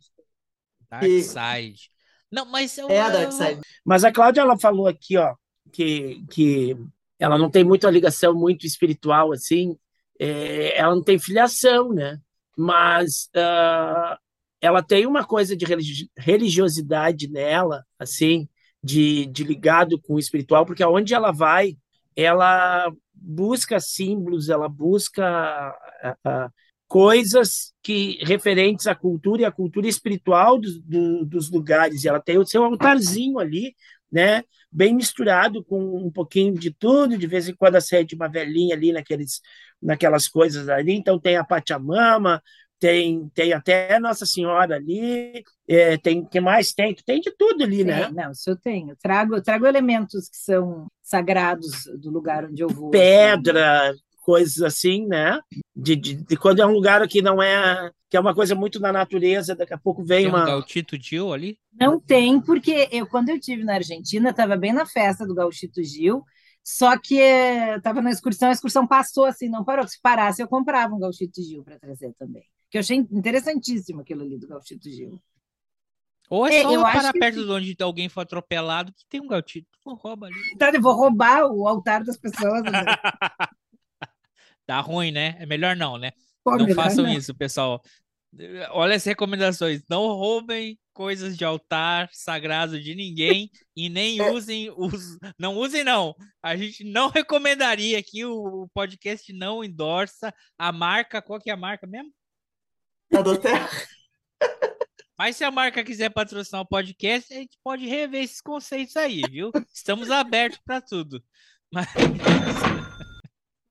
Dark E- Side. Não, mas eu, É a Dark Side. Mas a Cláudia, ela falou aqui, ó, que, que ela não tem muita ligação muito espiritual, assim, é, ela não tem filiação, né? Mas ah, ela tem uma coisa de religi- religiosidade nela, assim, de, de ligado com o espiritual, porque aonde ela vai, ela busca símbolos, ela busca ah, coisas que referentes à cultura e à cultura espiritual dos, do- dos lugares. E ela tem o seu altarzinho ali, né? Bem misturado com um pouquinho de tudo. De vez em quando acende uma velhinha ali naqueles, naquelas coisas ali. Então tem a Pachamama, tem, tem até Nossa Senhora ali, é, tem que mais tem? Tem de tudo ali, né? Não, isso eu tenho. Eu trago, eu trago elementos que são sagrados do lugar onde eu vou. assim. Coisas assim, né? De, de, de quando é um lugar que não é que é uma coisa muito na natureza, daqui a pouco vem Tem um uma Gautito Gil ali? Não tem, porque eu, quando eu tive na Argentina, estava bem na festa do Gauchito Gil, só que estava na excursão, a excursão passou assim, não parou. Se parasse, eu comprava um Gauchito Gil para trazer também. Que eu achei interessantíssimo aquilo ali do Gauchito Gil. Ou é É, só eu acho parar perto de onde alguém foi atropelado que tem um Gautito. Pô, rouba ali. Então, eu vou roubar o altar das pessoas. né? Dá ruim, né? É melhor não, né? Pô, não façam não. isso, pessoal. Olha as recomendações. Não roubem coisas de altar sagrado de ninguém e nem usem os. Não usem, não. A gente não recomendaria aqui. O podcast não endorça a marca. Qual que é a marca mesmo? A do Terra. Mas se a marca quiser patrocinar o podcast, a gente pode rever esses conceitos aí, viu? Estamos abertos para tudo. Mas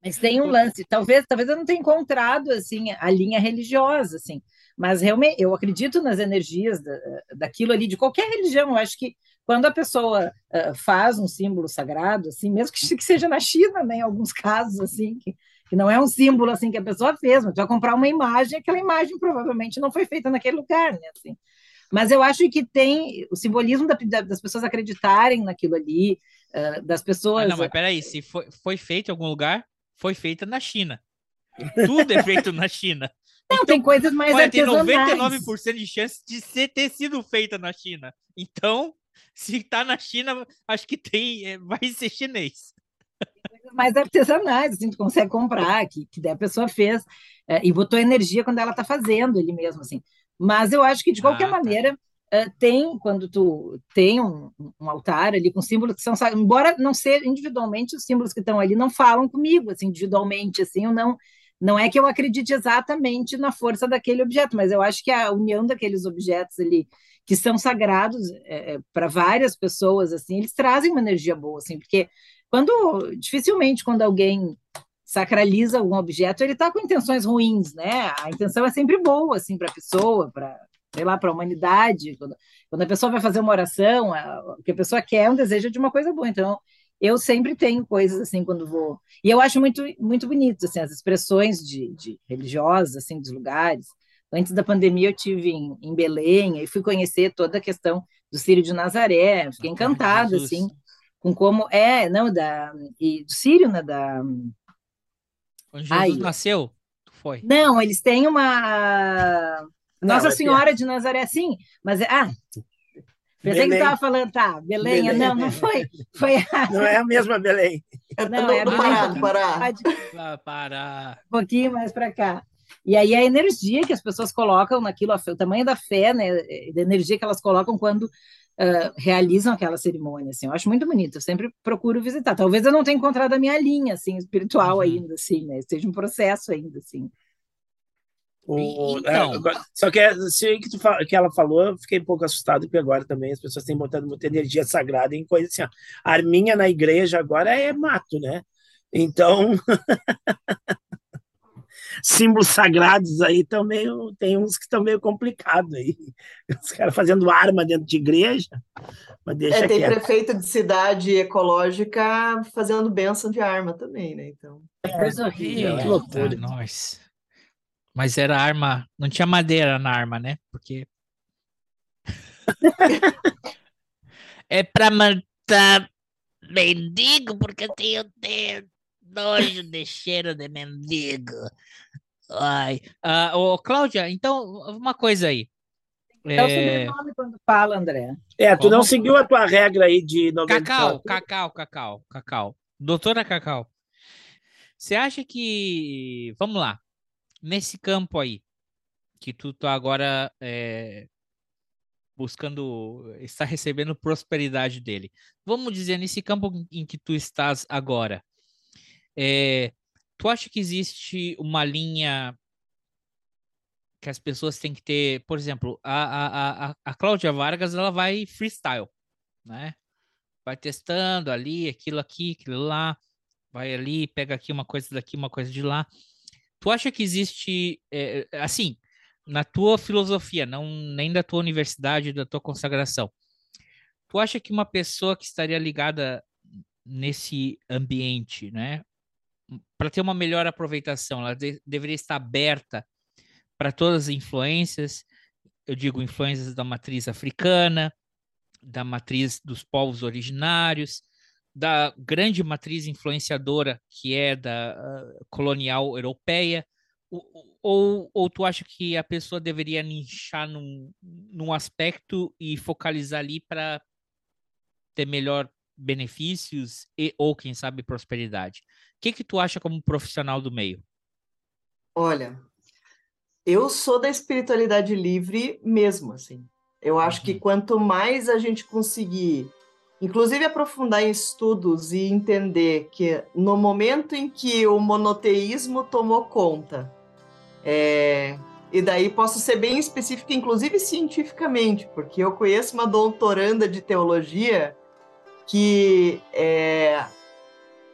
Mas tem um lance, talvez, talvez eu não tenha encontrado assim a linha religiosa, assim, mas realmente eu acredito nas energias da, daquilo ali de qualquer religião. Eu acho que quando a pessoa uh, faz um símbolo sagrado, assim, mesmo que, que seja na China, né, em alguns casos assim, que, que não é um símbolo assim que a pessoa fez, mas tu vai comprar uma imagem, aquela imagem provavelmente não foi feita naquele lugar, né? Assim. Mas eu acho que tem o simbolismo da, das pessoas acreditarem naquilo ali, uh, das pessoas. Ah, não, mas peraí, se foi, foi feito em algum lugar, foi feita na China. Tudo é feito na China. Não, então, tem coisas mais olha, artesanais. Tem 99% de chance de ser, ter sido feita na China. Então, se tá na China, acho que tem, é, vai ser chinês. Mais artesanais, assim, tu consegue comprar, que, que a pessoa fez é, e botou energia quando ela tá fazendo ele mesmo, assim. Mas eu acho que, de qualquer ah, tá. maneira, tem, quando tu tem um, um, altar ali com símbolos que são, embora não ser individualmente, os símbolos que estão ali não falam comigo, assim, individualmente, assim, eu não não é que eu acredite exatamente na força daquele objeto, mas eu acho que a união daqueles objetos ali que são sagrados é, é para várias pessoas assim, eles trazem uma energia boa, assim, porque quando dificilmente quando alguém sacraliza algum objeto, ele está com intenções ruins, né? A intenção é sempre boa assim para a pessoa, para sei lá, para a humanidade. Quando, quando a pessoa vai fazer uma oração, a, o que a pessoa quer é um desejo de uma coisa boa. Então, eu sempre tenho coisas assim quando vou. E eu acho muito, muito bonito assim, as expressões de, de religiosas assim, dos lugares. Antes da pandemia, eu tive em, em Belém e fui conhecer toda a questão do Sírio de Nazaré. Fiquei encantada, assim, com como é, não, da. E do Sírio, né? Da. Onde Jesus Ai, nasceu? Foi. Não, eles têm uma. Nossa não, é Senhora de Nazaré, sim, mas é. Ah, Pensei Belém. que estava falando, tá, Belém. Belém. Não, não foi. foi a... Não é a mesma Belém. Não, é do Pará, do Pará. Pará. Um pouquinho mais para cá. E aí a energia que as pessoas colocam naquilo, o tamanho da fé, né, da energia que elas colocam quando uh, realizam aquela cerimônia, assim, eu acho muito bonito, eu sempre procuro visitar. Talvez eu não tenha encontrado a minha linha, assim, espiritual uhum. ainda, assim, né, seja um processo ainda, assim. O, então, é, só que se que, tu, que ela falou, eu fiquei um pouco assustado, porque agora também as pessoas têm botando muita energia sagrada em coisas assim. Ó. A arminha na igreja agora é mato, né? Então, símbolos sagrados aí também tem uns que estão meio complicados aí. Os caras fazendo arma dentro de igreja. Mas deixa é, tem quieto. prefeito de cidade ecológica fazendo benção de arma também, né? Então. É coisa horrível. É, que loucura. Nós. Mas era arma, não tinha madeira na arma, né? Porque. é pra matar mendigo, porque eu tenho, tenho nojo de cheiro de mendigo. Ai. Uh, ô, Cláudia, então, uma coisa aí. É o sobrenome quando fala, André. É, tu Como? não seguiu a tua regra aí de 94. Cacau, Cacau, Cacau, Cacau. Doutora Cacau. Você acha que. Vamos lá nesse campo aí, que tu tá agora é, buscando, está recebendo prosperidade dele. Vamos dizer, nesse campo em que tu estás agora, é, tu acha que existe uma linha que as pessoas têm que ter, por exemplo, a, a, a, a Cláudia Vargas, ela vai freestyle, né? Vai testando ali, aquilo aqui, aquilo lá, vai ali, pega aqui uma coisa daqui, uma coisa de lá. Tu acha que existe, é, assim, na tua filosofia, não nem da tua universidade, da tua consagração, tu acha que uma pessoa que estaria ligada nesse ambiente, né, para ter uma melhor aproveitação, ela de, deveria estar aberta para todas as influências, eu digo influências da matriz africana, da matriz dos povos originários, da grande matriz influenciadora que é da uh, colonial europeia? Ou, ou, ou, tu acha que a pessoa deveria nichar num, num aspecto e focalizar ali para ter melhor benefícios e ou quem sabe prosperidade? O que que tu acha como profissional do meio? Olha, eu sou da espiritualidade livre mesmo, assim. Eu acho uhum. que quanto mais a gente conseguir inclusive aprofundar em estudos e entender que no momento em que o monoteísmo tomou conta, é, e daí posso ser bem específica, inclusive cientificamente, porque eu conheço uma doutoranda de teologia que é,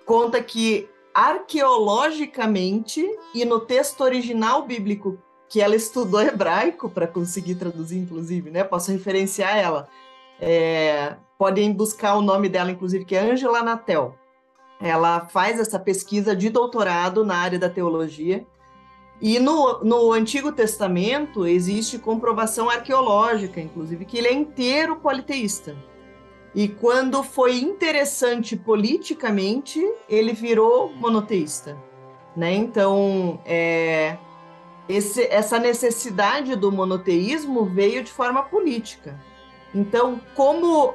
conta que arqueologicamente e no texto original bíblico que ela estudou hebraico para conseguir traduzir, inclusive, né? Posso referenciar ela. É, podem buscar o nome dela, inclusive, que é Angela Natel. ela faz essa pesquisa de doutorado na área da teologia. E no, no Antigo Testamento existe comprovação arqueológica, inclusive, que ele é inteiro politeísta. E quando foi interessante politicamente, ele virou monoteísta. Né? Então, é, esse, essa necessidade do monoteísmo veio de forma política. Então, como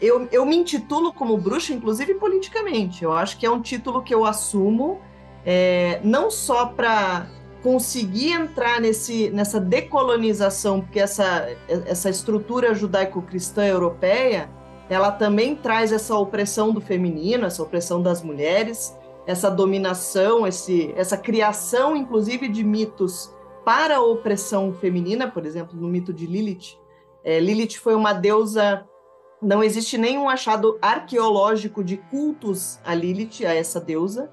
eu, eu me intitulo como bruxa, inclusive politicamente. Eu acho que é um título que eu assumo é, não só para conseguir entrar nesse, nessa decolonização, porque essa, essa estrutura judaico-cristã europeia, ela também traz essa opressão do feminino, essa opressão das mulheres, essa dominação, esse, essa criação, inclusive, de mitos para a opressão feminina, por exemplo, no mito de Lilith. É, Lilith foi uma deusa não existe nenhum achado arqueológico de cultos a Lilith, a essa deusa,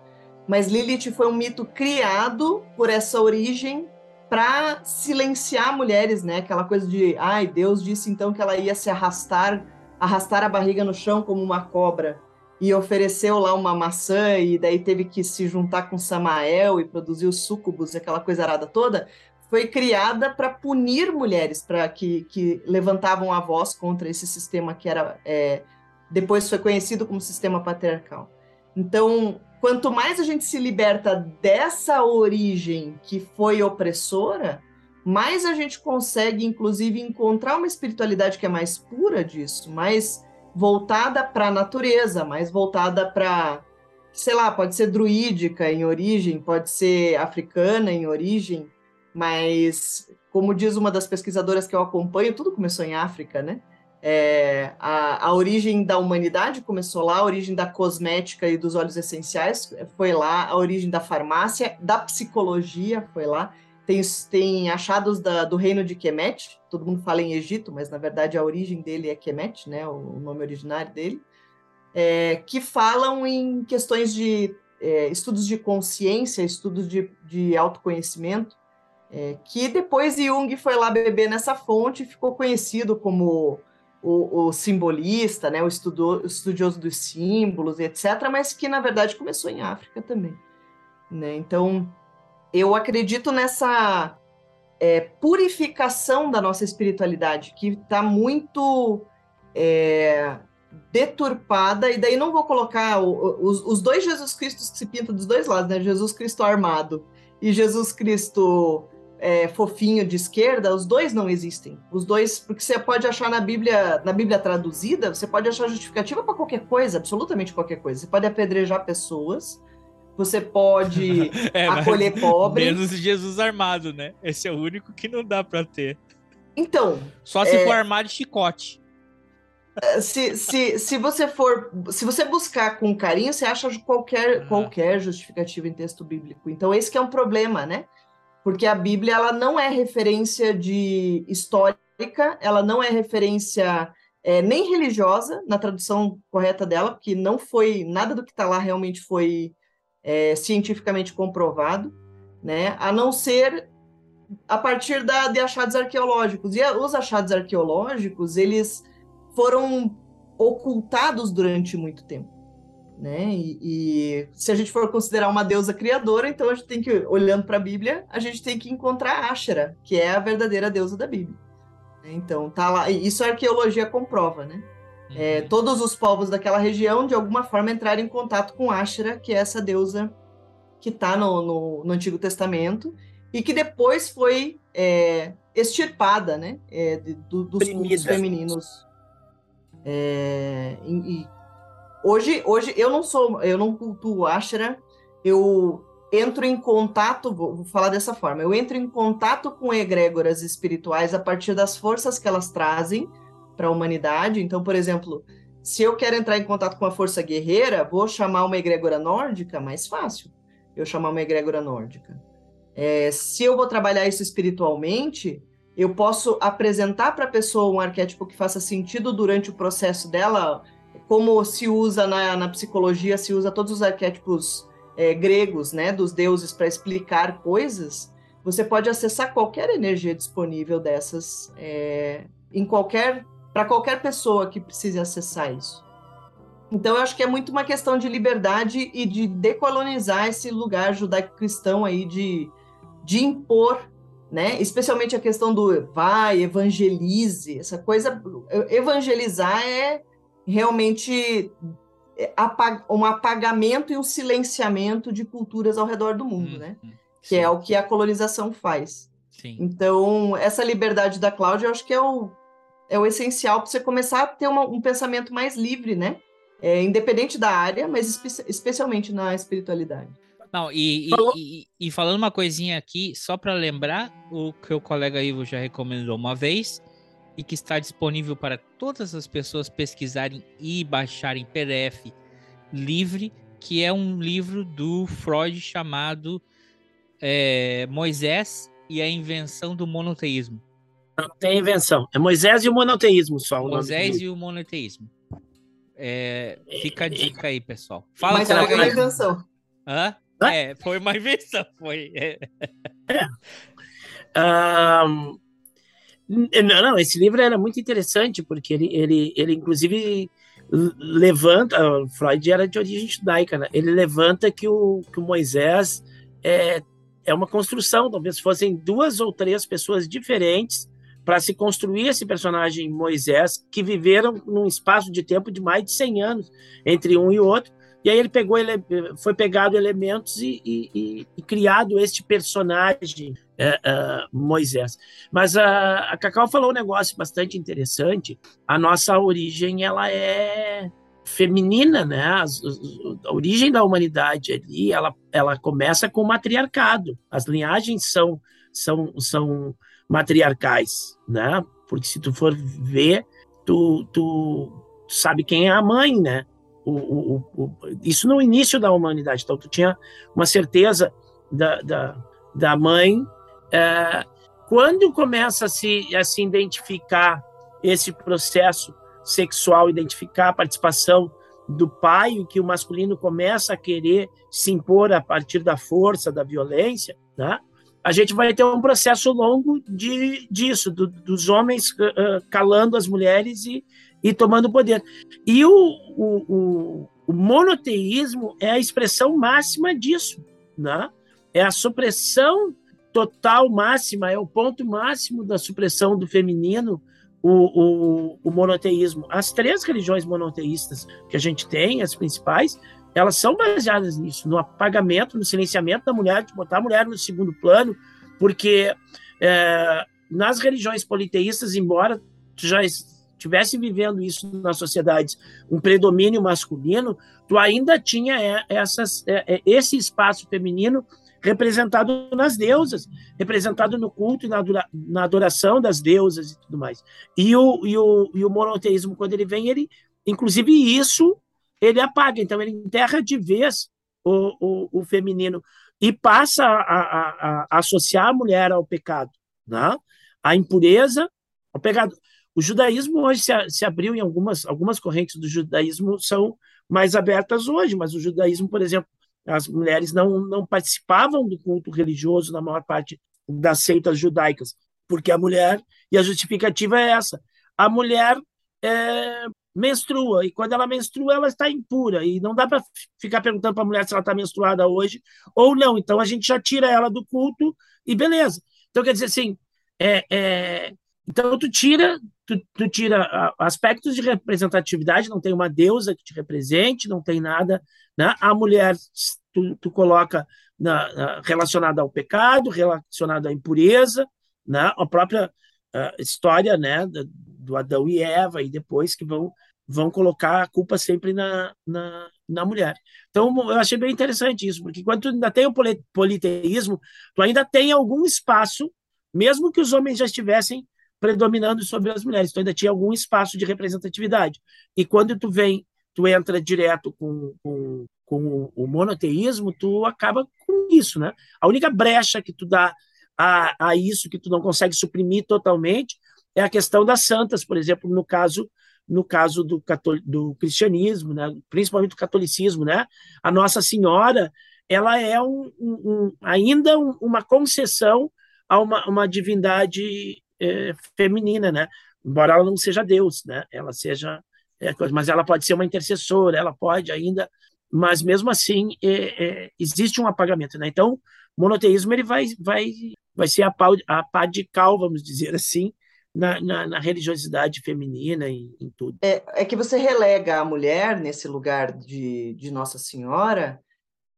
mas Lilith foi um mito criado por essa origem para silenciar mulheres, né? Aquela coisa de, ai, Deus disse então que ela ia se arrastar, arrastar a barriga no chão como uma cobra e ofereceu lá uma maçã e daí teve que se juntar com Samael e produzir os súcubos, aquela coisa arada toda foi criada para punir mulheres, para que, que levantavam a voz contra esse sistema que era é, depois foi conhecido como sistema patriarcal. Então, quanto mais a gente se liberta dessa origem que foi opressora, mais a gente consegue, inclusive, encontrar uma espiritualidade que é mais pura disso, mais voltada para a natureza, mais voltada para, sei lá, pode ser druídica em origem, pode ser africana em origem, mas, como diz uma das pesquisadoras que eu acompanho, tudo começou em África, né? É, a, a, origem da humanidade começou lá, a origem da cosmética e dos óleos essenciais foi lá, a origem da farmácia, da psicologia foi lá. Tem, tem achados da, do reino de Kemet, todo mundo fala em Egito, mas na verdade a origem dele é Kemet, né, o, o nome originário dele, é, que falam em questões de é, estudos de consciência, estudos de, de autoconhecimento, é, que depois Jung foi lá beber nessa fonte e ficou conhecido como o, o simbolista, né, o, estudo, o estudioso dos símbolos, etc., mas que na verdade começou em África também. Né? Então, eu acredito nessa é, purificação da nossa espiritualidade, que está muito é, deturpada, e daí não vou colocar o, os, os, dois Jesus Cristos que se pintam dos dois lados, né? Jesus Cristo armado e Jesus Cristo é, fofinho de esquerda, os dois não existem. Os dois, porque você pode achar na Bíblia, na Bíblia traduzida, você pode achar justificativa para qualquer coisa, absolutamente qualquer coisa. Você pode apedrejar pessoas, você pode é, acolher pobres. Menos Jesus armado, né? Esse é o único que não dá para ter. Então. Só se é... for armado de chicote. É, se, se, se você for, se você buscar com carinho, você acha qualquer, ah. qualquer justificativa em texto bíblico. Então, esse que é um problema, né? Porque a Bíblia ela não é referência de histórica, ela não é referência é, nem religiosa na tradução correta dela, porque não foi nada do que está lá realmente foi é, cientificamente comprovado, né? A não ser a partir da, de achados arqueológicos. E a, os achados arqueológicos eles foram ocultados durante muito tempo né? E, e, se a gente for considerar uma deusa criadora, então a gente tem que, olhando para a Bíblia, a gente tem que encontrar Ashera, que é a verdadeira deusa da Bíblia. Então tá lá, isso a arqueologia comprova, né? É, uhum. todos os povos daquela região, de alguma forma, entraram em contato com Ashera, que é essa deusa que está no, no, no, Antigo Testamento e que depois foi é, extirpada, né? É, do, dos cultos femininos. É, e, e Hoje, hoje eu não sou, eu não cultuo Ashra, eu entro em contato, vou, falar dessa forma, eu entro em contato com egrégoras espirituais a partir das forças que elas trazem para a humanidade. Então, por exemplo, se eu quero entrar em contato com a força guerreira, vou chamar uma egrégora nórdica, mais fácil eu chamar uma egrégora nórdica. É, se eu vou trabalhar isso espiritualmente, eu posso apresentar para a pessoa um arquétipo que faça sentido durante o processo dela, como se usa na, na psicologia, se usa todos os arquétipos é, gregos, né, dos deuses para explicar coisas, você pode acessar qualquer energia disponível dessas é, em qualquer para qualquer pessoa que precise acessar isso. Então, eu acho que é muito uma questão de liberdade e de decolonizar esse lugar judaico-cristão aí de, de impor, né? Especialmente a questão do vai, evangelize, essa coisa. Evangelizar é realmente é, um apagamento e um silenciamento de culturas ao redor do mundo, hum, né? Hum, que é o que a colonização faz. Sim. Então, essa liberdade da Cláudia, eu acho que é o, é o essencial para você começar a ter uma, um pensamento mais livre, né? É, independente da área, mas espe especialmente na espiritualidade. Não, e, e, e, e falando uma coisinha aqui, só para lembrar o que o colega Ivo já recomendou uma vez e que está disponível para todas as pessoas pesquisarem e baixarem PDF livre, que é um livro do Freud chamado é, Moisés e a invenção do monoteísmo. Não tem invenção. É Moisés e o monoteísmo só. O Moisés e o monoteísmo. É, fica a dica aí, pessoal. Fala Mas foi uma invenção. Hã? Hã? É, foi uma invenção. Foi. É. é. Um, não, não, esse livro era muito interessante, porque ele, ele, ele inclusive levanta. Freud era de origem judaica, né? Ele levanta que o, que o Moisés é, é uma construção, talvez fossem duas ou três pessoas diferentes para se construir esse personagem Moisés, que viveram num espaço de tempo de mais de 100 anos entre um e outro. E aí ele pegou, ele foi pegado elementos e, e, e, e criado este personagem é, é, Moisés. Mas a, a Cacau falou um negócio bastante interessante. A nossa origem ela é feminina, né? A, a, origem da humanidade ali, ela, ela começa com o matriarcado. As linhagens são são são matriarcais, né? Porque se tu for ver, tu, tu, sabe quem é a mãe, né? O, o, o, isso no início da humanidade. Então, tu tinha uma certeza da, da, da mãe. É, quando começa a se, a se identificar esse processo sexual, identificar a participação do pai, que o masculino começa a querer se impor a partir da força, da violência, né? a gente vai ter um processo longo de, disso, do, dos homens uh, calando as mulheres e, e tomando poder. E o, o, o, o, monoteísmo é a expressão máxima disso, né? é a supressão total máxima, é o ponto máximo da supressão do feminino, o, o, o monoteísmo. As três religiões monoteístas que a gente tem, as principais, elas são baseadas nisso, no apagamento, no silenciamento da mulher, de botar a mulher no segundo plano, porque é, nas religiões politeístas, embora tu já estivesse vivendo isso nas sociedades, um predomínio masculino, tu ainda tinha é, essas, é, é, esse espaço feminino representado nas deusas, representado no culto e na, na adoração das deusas e tudo mais. E o, e, o, e o monoteísmo, quando ele vem, ele, inclusive isso ele apaga, então ele enterra de vez o, o, o feminino e passa a, a, a, associar a mulher ao pecado, né? a impureza, ao pecado. O judaísmo hoje se, se abriu em algumas, algumas correntes do judaísmo são mais abertas hoje, mas o judaísmo, por exemplo, as mulheres não, não participavam do culto religioso na maior parte das seitas judaicas, porque a mulher, e a justificativa é essa, a mulher é, menstrua, e quando ela menstrua, ela está impura, e não dá para ficar perguntando para a mulher se ela está menstruada hoje ou não, então a gente já tira ela do culto e beleza. Então, quer dizer assim, é, é, então tu tira, tu, tu, tira aspectos de representatividade, não tem uma deusa que te represente, não tem nada, né? A mulher tu, tu coloca na, na, relacionada ao pecado, relacionada à impureza, né? A própria história, né, do Adão e Eva, e depois que vão, vão colocar a culpa sempre na, na, na mulher. Então, eu achei bem interessante isso, porque quando tu ainda tem o politeísmo, tu ainda tem algum espaço, mesmo que os homens já estivessem predominando sobre as mulheres, tu ainda tinha algum espaço de representatividade. E quando tu vem, tu entra direto com, com, com o monoteísmo, tu acaba com isso, né? A única brecha que tu dá a, a isso, que tu não consegue suprimir totalmente, é a questão das santas, por exemplo, no caso no caso do, do cristianismo, né? principalmente do catolicismo, né? A Nossa Senhora, ela é um, um, um ainda uma concessão a uma, uma divindade é, feminina, né? Embora ela não seja Deus, né? Ela seja é, mas ela pode ser uma intercessora, ela pode ainda, mas mesmo assim é, é, existe um apagamento, né? Então, o monoteísmo ele vai, vai, vai ser a pá, a pá de cal, vamos dizer assim, na, na, na religiosidade feminina e em tudo. É, é que você relega a mulher nesse lugar de, de Nossa Senhora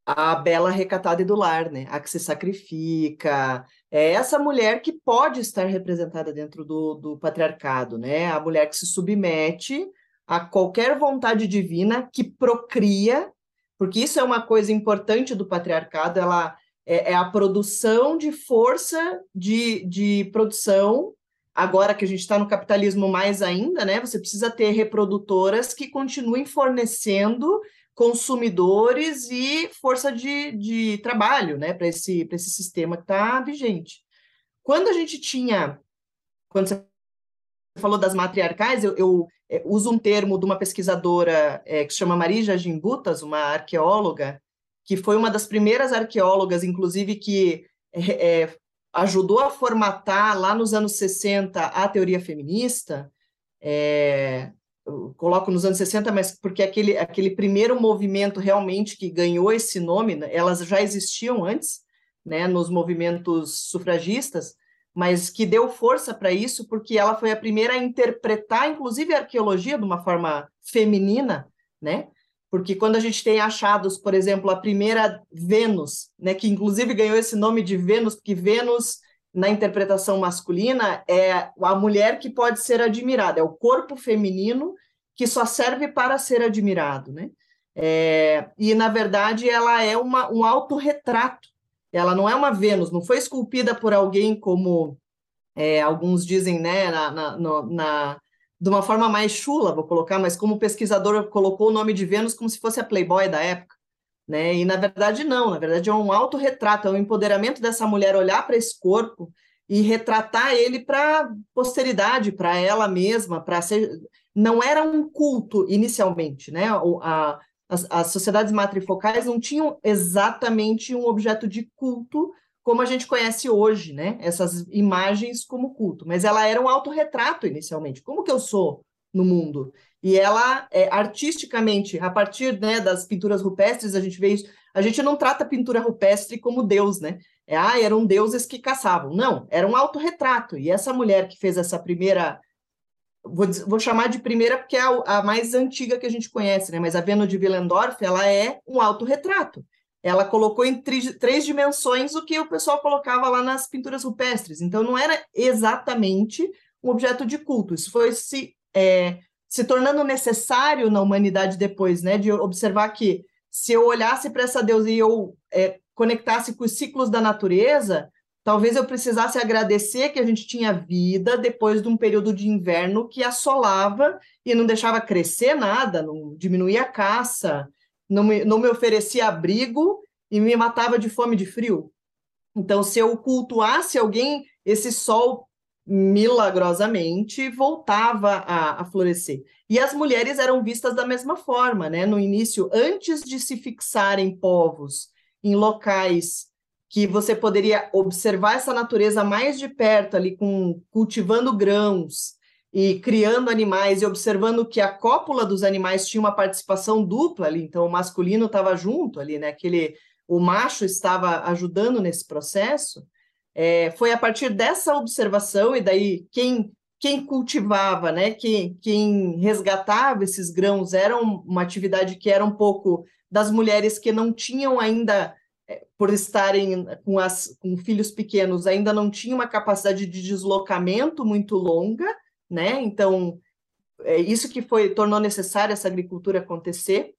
a bela recatada do lar, né? A que se sacrifica. É essa mulher que pode estar representada dentro do, do patriarcado, né? A mulher que se submete a qualquer vontade divina, que procria, porque isso é uma coisa importante do patriarcado, ela é, é a produção de força de, de produção. Agora que a gente está no capitalismo mais ainda, né? Você precisa ter reprodutoras que continuem fornecendo consumidores e força de, de trabalho né, para esse, esse sistema que está vigente. Quando a gente tinha, quando você falou das matriarcais, eu, eu é, uso um termo de uma pesquisadora é, que se chama Marija Gimbutas, uma arqueóloga, que foi uma das primeiras arqueólogas, inclusive, que é, é ajudou a formatar lá nos anos 60 a teoria feminista. É, coloco nos anos 60, mas porque aquele, aquele primeiro movimento realmente que ganhou esse nome, né, elas já existiam antes, né, nos movimentos sufragistas, mas que deu força para isso porque ela foi a primeira a interpretar, inclusive, a arqueologia de uma forma feminina, né? Porque quando a gente tem achados, por exemplo, a primeira Vênus, né, que inclusive ganhou esse nome de Vênus, porque Vênus na interpretação masculina é a mulher que pode ser admirada, é o corpo feminino que só serve para ser admirado, né? É, e na verdade ela é uma, um autorretrato, ela não é uma Vênus, não foi esculpida por alguém como é, alguns dizem, né, na, na, na, de uma forma mais chula, vou colocar, mas como pesquisador colocou o nome de Vênus como se fosse a Playboy da época né? E na verdade não, na verdade é um autorretrato, é um empoderamento dessa mulher olhar para esse corpo e retratar ele para posteridade, para ela mesma, para ser não era um culto inicialmente, né? A, as, as sociedades matrifocais não tinham exatamente um objeto de culto como a gente conhece hoje, né? Essas imagens como culto, mas ela era um autorretrato inicialmente. Como que eu sou no mundo? E ela, é, artisticamente, a partir né, das pinturas rupestres, a gente vê isso. A gente não trata a pintura rupestre como deus, né? É, ah, eram deuses que caçavam. Não, era um autorretrato. E essa mulher que fez essa primeira. Vou, vou chamar de primeira porque é a, a, mais antiga que a gente conhece, né? Mas a Vênus de Willendorf, ela é um autorretrato. Ela colocou em três dimensões o que o pessoal colocava lá nas pinturas rupestres. Então, não era exatamente um objeto de culto. Isso foi se é, se tornando necessário na humanidade depois, né? De observar que se eu olhasse para essa deusa e eu é, conectasse com os ciclos da natureza, talvez eu precisasse agradecer que a gente tinha vida depois de um período de inverno que assolava e não deixava crescer nada, não diminuía a caça, não me, não me oferecia abrigo e me matava de fome de frio. Então, se eu cultuasse alguém, esse sol milagrosamente voltava a, a, florescer. E as mulheres eram vistas da mesma forma, né? No início, antes de se fixarem povos em locais que você poderia observar essa natureza mais de perto ali com cultivando grãos e criando animais e observando que a cópula dos animais tinha uma participação dupla ali, então o masculino estava junto ali, né? Aquele o macho estava ajudando nesse processo é, foi a partir dessa observação, e daí quem, quem cultivava, né, quem, quem resgatava esses grãos era uma atividade que era um pouco das mulheres que não tinham ainda, é, por estarem com, as, com filhos pequenos, ainda não tinham uma capacidade de deslocamento muito longa, né? Então, é isso que foi tornou necessária essa agricultura acontecer.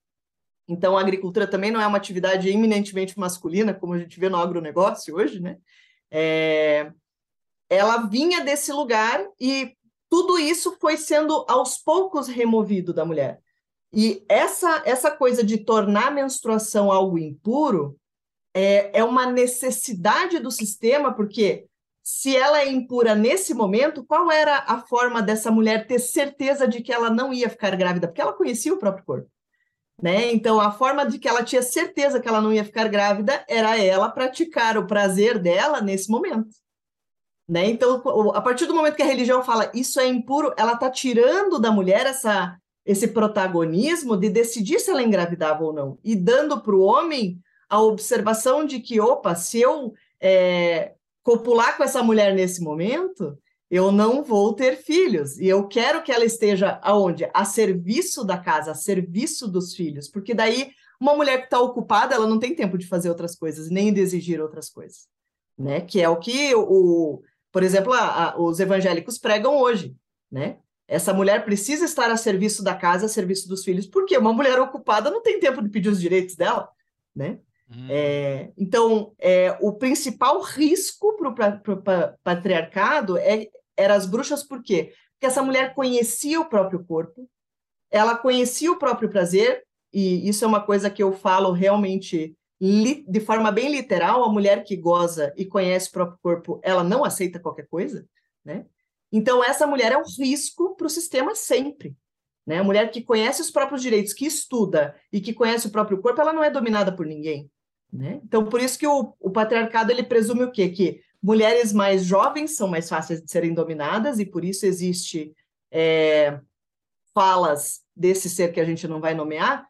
Então, a agricultura também não é uma atividade eminentemente masculina, como a gente vê no agronegócio hoje, né? É, ela vinha desse lugar e tudo isso foi sendo aos poucos removido da mulher. E essa, essa coisa de tornar a menstruação algo impuro é, é uma necessidade do sistema, porque se ela é impura nesse momento, qual era a forma dessa mulher ter certeza de que ela não ia ficar grávida? Porque ela conhecia o próprio corpo. Né? Então, a forma de que ela tinha certeza que ela não ia ficar grávida era ela praticar o prazer dela nesse momento. Né? Então, a partir do momento que a religião fala isso é impuro, ela está tirando da mulher essa, esse protagonismo de decidir se ela engravidava ou não, e dando para o homem a observação de que, opa, se eu é, copular com essa mulher nesse momento, eu não vou ter filhos. E eu quero que ela esteja aonde? A serviço da casa, a serviço dos filhos. Porque daí, uma mulher que está ocupada, ela não tem tempo de fazer outras coisas, nem de exigir outras coisas. Né? Que é o que, o, por exemplo, a, a, os evangélicos pregam hoje. Né? Essa mulher precisa estar a serviço da casa, a serviço dos filhos, porque uma mulher ocupada não tem tempo de pedir os direitos dela. Né? Hum. É, então, é, o principal risco para o patriarcado é, era as bruxas, por quê? Porque essa mulher conhecia o próprio corpo, ela conhecia o próprio prazer, e isso é uma coisa que eu falo realmente de forma bem literal, a mulher que goza e conhece o próprio corpo, ela não aceita qualquer coisa, né? Então, essa mulher é um risco para o sistema sempre. Né? A mulher que conhece os próprios direitos, que estuda e que conhece o próprio corpo, ela não é dominada por ninguém. Né? Então, por isso que o, o patriarcado ele presume o quê? Que mulheres mais jovens são mais fáceis de serem dominadas, e por isso existe é, falas desse ser que a gente não vai nomear,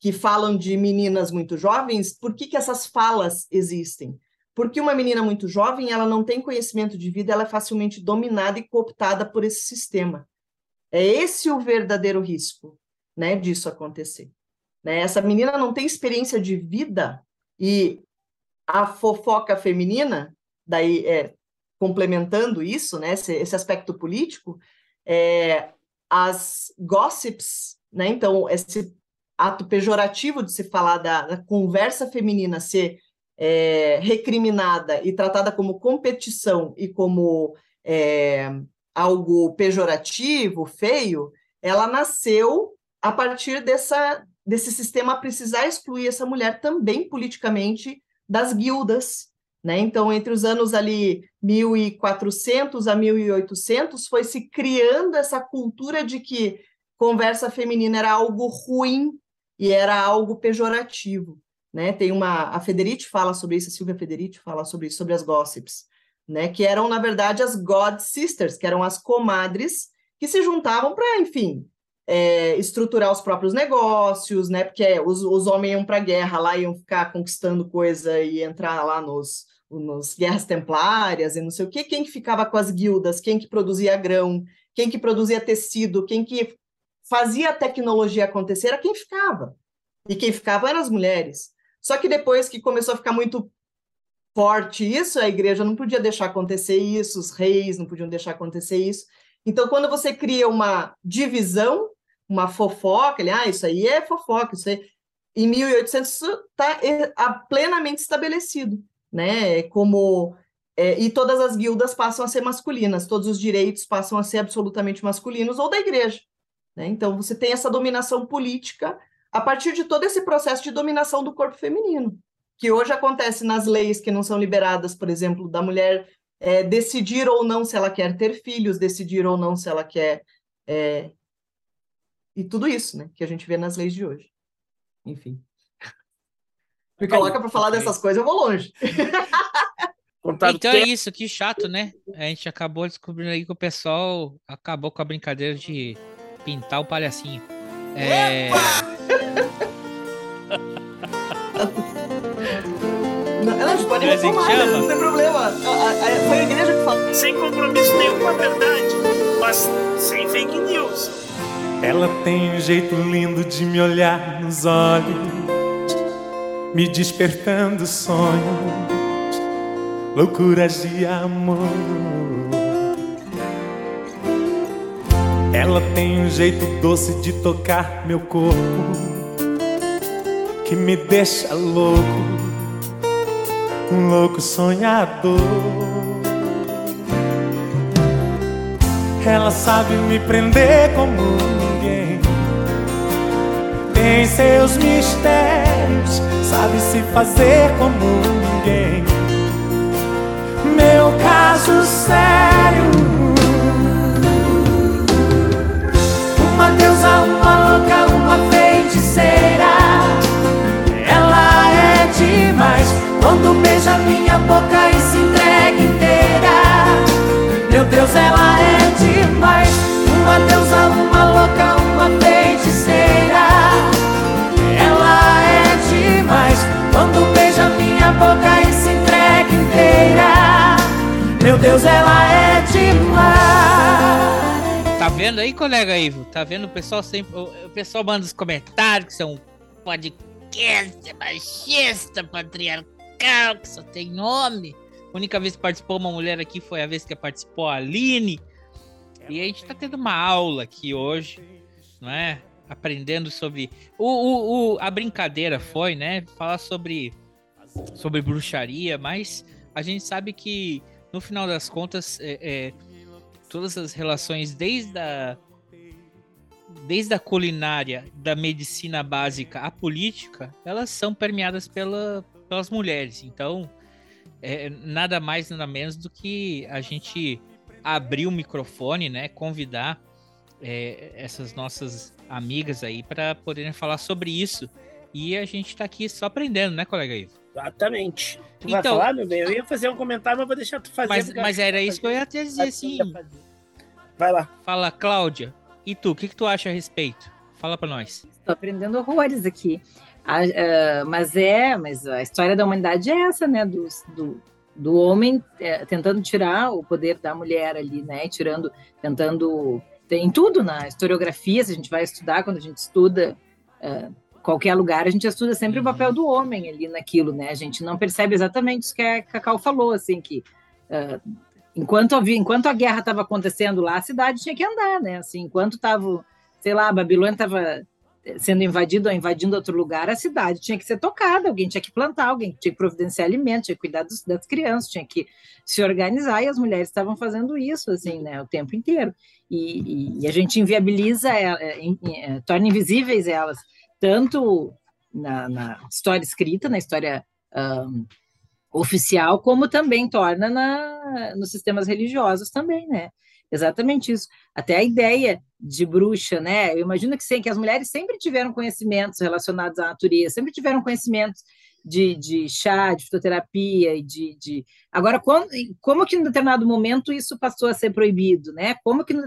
que falam de meninas muito jovens. Por que, que essas falas existem? Porque uma menina muito jovem, ela não tem conhecimento de vida, ela é facilmente dominada e cooptada por esse sistema. É esse o verdadeiro risco, né, disso acontecer. Né? Essa menina não tem experiência de vida e a fofoca feminina, daí é, complementando isso, né, esse, esse aspecto político, é, as gossips, né, então esse ato pejorativo de se falar da, da conversa feminina ser é, recriminada e tratada como competição e como é, algo pejorativo, feio, ela nasceu a partir dessa, desse sistema precisar excluir essa mulher também politicamente das guildas, né? Então, entre os anos ali 1400 a 1800, foi se criando essa cultura de que conversa feminina era algo ruim e era algo pejorativo, né? Tem uma a Federici fala sobre isso, a Silvia Federici fala sobre isso, sobre as gossips, né? Que eram na verdade as God Sisters, que eram as comadres que se juntavam para, enfim, é, estruturar os próprios negócios, né? Porque os, os homens iam para a guerra lá, iam ficar conquistando coisa e entrar lá nos, nos guerras templárias e não sei o quê. Quem que ficava com as guildas? Quem que produzia grão? Quem que produzia tecido? Quem que fazia a tecnologia acontecer era quem ficava. E quem ficava eram as mulheres. Só que depois que começou a ficar muito forte isso, a igreja não podia deixar acontecer isso, os reis não podiam deixar acontecer isso. Então, quando você cria uma divisão, uma fofoca, ele, ah, isso aí é fofoca, isso aí... Em 1800 isso está é, plenamente estabelecido, né? Como é, e todas as guildas passam a ser masculinas, todos os direitos passam a ser absolutamente masculinos ou da igreja. Né? Então você tem essa dominação política a partir de todo esse processo de dominação do corpo feminino, que hoje acontece nas leis que não são liberadas, por exemplo, da mulher é, decidir ou não se ela quer ter filhos, decidir ou não se ela quer é, e tudo isso, né, que a gente vê nas leis de hoje. Enfim. Me coloca para falar dessas coisas, eu vou longe. então é isso, que chato, né? A gente acabou descobrindo aí que o pessoal acabou com a brincadeira de pintar o palhacinho. É. Não, elas podem né? não tem problema. Foi a igreja que falou. Sem compromisso nenhum com a verdade, mas sem fake news. Ela tem um jeito lindo de me olhar nos olhos, me despertando sonhos, loucuras de amor. Ela tem um jeito doce de tocar meu corpo, que me deixa louco, um louco sonhador. Ela sabe me prender como tem seus mistérios, sabe se fazer como ninguém. Meu caso sério. Uma deusa, uma louca, uma feiticeira. Ela é demais quando beija minha boca e se entrega inteira. Meu Deus, ela é demais. Uma deusa, uma louca, uma boca e se entregue inteira. Meu Deus, ela é demais. Tá vendo aí, colega Ivo? Tá vendo o pessoal sempre. O pessoal manda os comentários que são podcast é machista, patriarcal, que só tem homem. A única vez que participou uma mulher aqui foi a vez que participou a Aline. E a gente tá tendo uma aula aqui hoje, não é? Aprendendo sobre. O, o, o a brincadeira foi, né? Falar sobre sobre bruxaria, mas a gente sabe que no final das contas, é, é, todas as relações, desde a, desde a culinária, da medicina básica à política, elas são permeadas pela, pelas mulheres. Então, é nada mais, nada menos do que a gente abrir o microfone, né? Convidar é, essas nossas amigas aí para poderem falar sobre isso. E a gente está aqui só aprendendo, né, colega Ivo? Exatamente. Tu então, vai falar, meu bem? Eu ia fazer um comentário, mas vou deixar tu fazer. Mas, mas era isso que eu ia te dizer, sim. Vai lá. Fala, Cláudia. E tu, o que, que tu acha a respeito? Fala para nós. Estou aprendendo horrores aqui. Ah, mas é, mas a história da humanidade é essa, né? Do, do, do homem é, tentando tirar o poder da mulher ali, né? Tirando, tentando. Tem tudo na historiografia, se a gente vai estudar, quando a gente estuda. Uh, qualquer lugar, a gente estuda sempre uhum. o papel do homem ali naquilo, né? A gente não percebe exatamente isso que a Cacau falou, assim, que uh, enquanto, havia, enquanto a guerra estava acontecendo lá, a cidade tinha que andar, né? Assim, enquanto estava, sei lá, a Babilônia estava sendo invadida ou invadindo outro lugar, a cidade tinha que ser tocada, alguém tinha que plantar, alguém tinha que providenciar alimentos, tinha que cuidar dos, das crianças, tinha que se organizar, e as mulheres estavam fazendo isso, assim, né, o tempo inteiro. E, e, e a gente inviabiliza, é, é, é, torna invisíveis elas, tanto na, na história escrita, na história um, oficial, como também torna na, nos sistemas religiosos também, né? Exatamente isso. Até a ideia de bruxa, né? Eu imagino que, sim, que as mulheres sempre tiveram conhecimentos relacionados à natureza, sempre tiveram conhecimentos de, de chá, de fitoterapia e de, de... Agora, como, como que em determinado momento isso passou a ser proibido, né? Como que em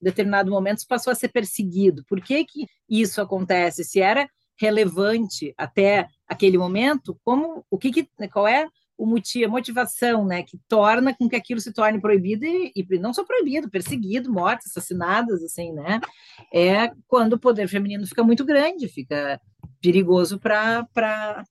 determinado momento isso passou a ser perseguido? Por que que isso acontece? Se era relevante até aquele momento, como o que, que qual é o motivo, a motivação, né, que torna com que aquilo se torne proibido e, e, não só proibido, perseguido, mortes, assassinadas, assim, né? É quando o poder feminino fica muito grande, fica perigoso para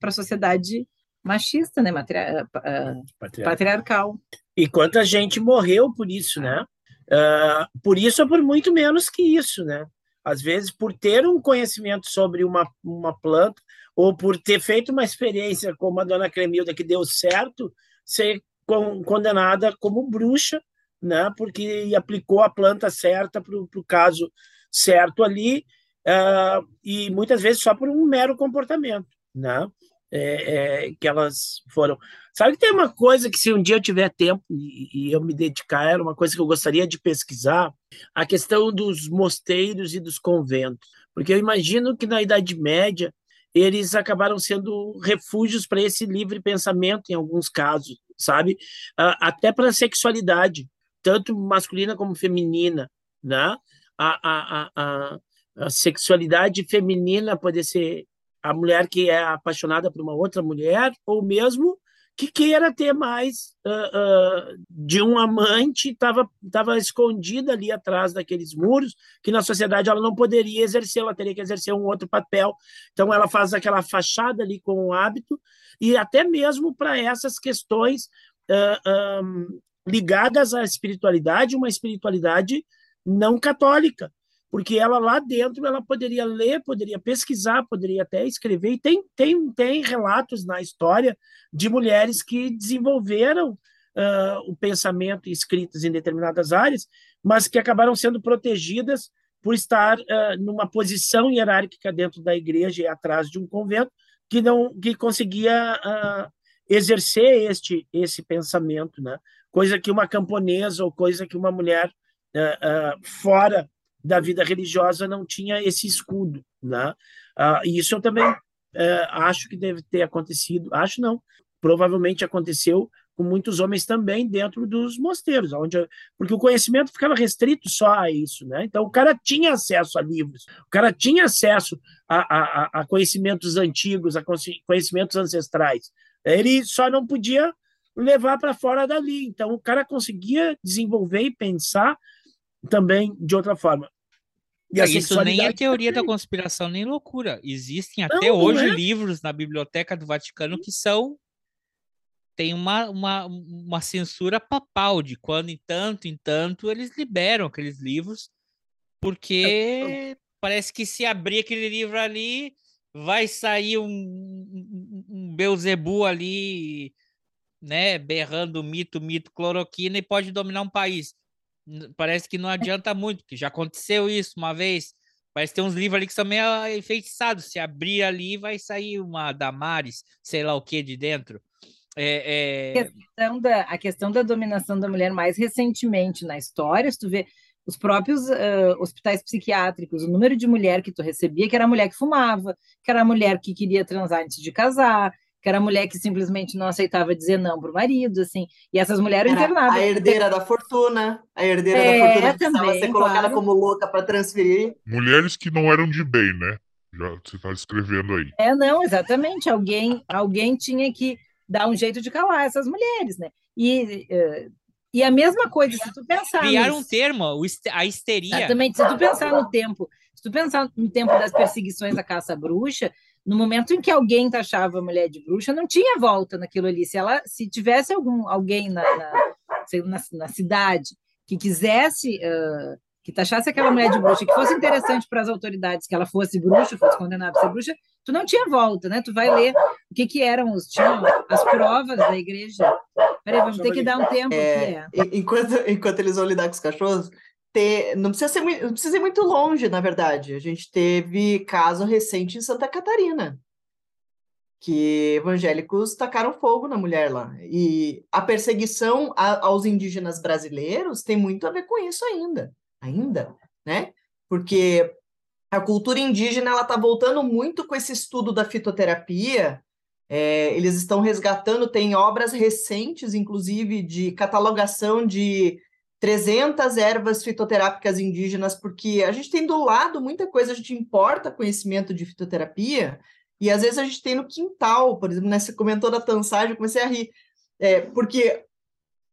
a sociedade machista, né? Matria uh, patriarcal. E quanta gente morreu por isso, né? Uh, por isso ou por muito menos que isso, né? Às vezes, por ter um conhecimento sobre uma, uma planta, ou por ter feito uma experiência como a dona Cremilda, que deu certo, ser con condenada como bruxa, né? Porque aplicou a planta certa para o caso certo ali, uh, e muitas vezes só por um mero comportamento, né? É, é, que elas foram. Sabe que tem uma coisa que, se um dia eu tiver tempo e, e, eu me dedicar, era uma coisa que eu gostaria de pesquisar: a questão dos mosteiros e dos conventos. Porque eu imagino que na Idade Média eles acabaram sendo refúgios para esse livre pensamento, em alguns casos, sabe? Uh, até para a sexualidade, tanto masculina como feminina, né? A, a, a, a sexualidade feminina pode ser a mulher que é apaixonada por uma outra mulher, ou mesmo que queira ter mais uh, uh, de um amante, estava tava escondida ali atrás daqueles muros, que na sociedade ela não poderia exercer, ela teria que exercer um outro papel. Então ela faz aquela fachada ali com o hábito, e até mesmo para essas questões uh, um, ligadas à espiritualidade, uma espiritualidade não católica porque ela lá dentro ela poderia ler, poderia pesquisar, poderia até escrever, e tem, tem, tem relatos na história de mulheres que desenvolveram uh, o pensamento escritas em determinadas áreas, mas que acabaram sendo protegidas por estar uh, numa posição hierárquica dentro da igreja e atrás de um convento que não que conseguia uh, exercer este esse pensamento, né? Coisa que uma camponesa ou coisa que uma mulher fora da vida religiosa não tinha esse escudo, né? Ah, e isso eu também é, acho que deve ter acontecido, acho não, provavelmente aconteceu com muitos homens também dentro dos mosteiros, onde porque o conhecimento ficava restrito só a isso, né? Então o cara tinha acesso a livros, o cara tinha acesso a, a, a conhecimentos antigos, a conhecimentos ancestrais. Ele só não podia levar para fora dali. Então, o cara conseguia desenvolver e pensar também de outra forma. E isso nem é teoria da conspiração, nem loucura. Existem até não, hoje não é. livros na Biblioteca do Vaticano que são. Tem uma, uma, uma censura papal de quando em tanto em tanto eles liberam aqueles livros, porque parece que se abrir aquele livro ali, vai sair um, um, um Beuzebu ali, né, berrando mito, mito, cloroquina e pode dominar um país parece que não adianta muito, porque já aconteceu isso uma vez. Parece ter uns livros ali que são meio enfeitiçados. Se abrir ali, vai sair uma Damares, sei lá o que de dentro. É, é... A, questão da, a questão da dominação da mulher mais recentemente na história, se tu vê os próprios uh, hospitais psiquiátricos, o número de mulher que tu recebia, que era a mulher que fumava, que era a mulher que queria transar antes de casar, que era mulher que simplesmente não aceitava dizer não para o marido, assim, e essas mulheres era internavam. A herdeira da fortuna, a herdeira é, da fortuna precisava também, ser colocada claro. como louca para transferir. Mulheres que não eram de bem, né? Já você está escrevendo aí. É, não, exatamente. Alguém, alguém tinha que dar um jeito de calar essas mulheres, né? E, uh, e a mesma coisa, se tu pensar. Criaram um termo, a histeria. Exatamente, se tu pensar no tempo, se tu pensar no tempo das perseguições da caça bruxa, no momento em que alguém taxava a mulher de bruxa, não tinha volta naquilo ali. Se ela, se tivesse algum alguém na, na, na, na cidade que quisesse uh, que taxasse aquela mulher de bruxa, que fosse interessante para as autoridades que ela fosse bruxa, fosse condenada a ser bruxa, tu não tinha volta, né? Tu vai ler o que que eram os tinham as provas da igreja. Peraí, vamos ter que dar um tempo é, aqui. É. Enquanto, enquanto eles vão lidar com os cachorros, ter, não precisa ser não precisa ir muito longe, na verdade. A gente teve caso recente em Santa Catarina, que evangélicos tacaram fogo na mulher lá. E a perseguição a, aos indígenas brasileiros tem muito a ver com isso ainda, ainda, né? Porque a cultura indígena ela está voltando muito com esse estudo da fitoterapia. É, eles estão resgatando, tem obras recentes, inclusive, de catalogação de 300 ervas fitoterápicas indígenas, porque a gente tem do lado muita coisa, a gente importa conhecimento de fitoterapia, e às vezes a gente tem no quintal, por exemplo, né, você comentou da tansagem, eu comecei a rir, é, porque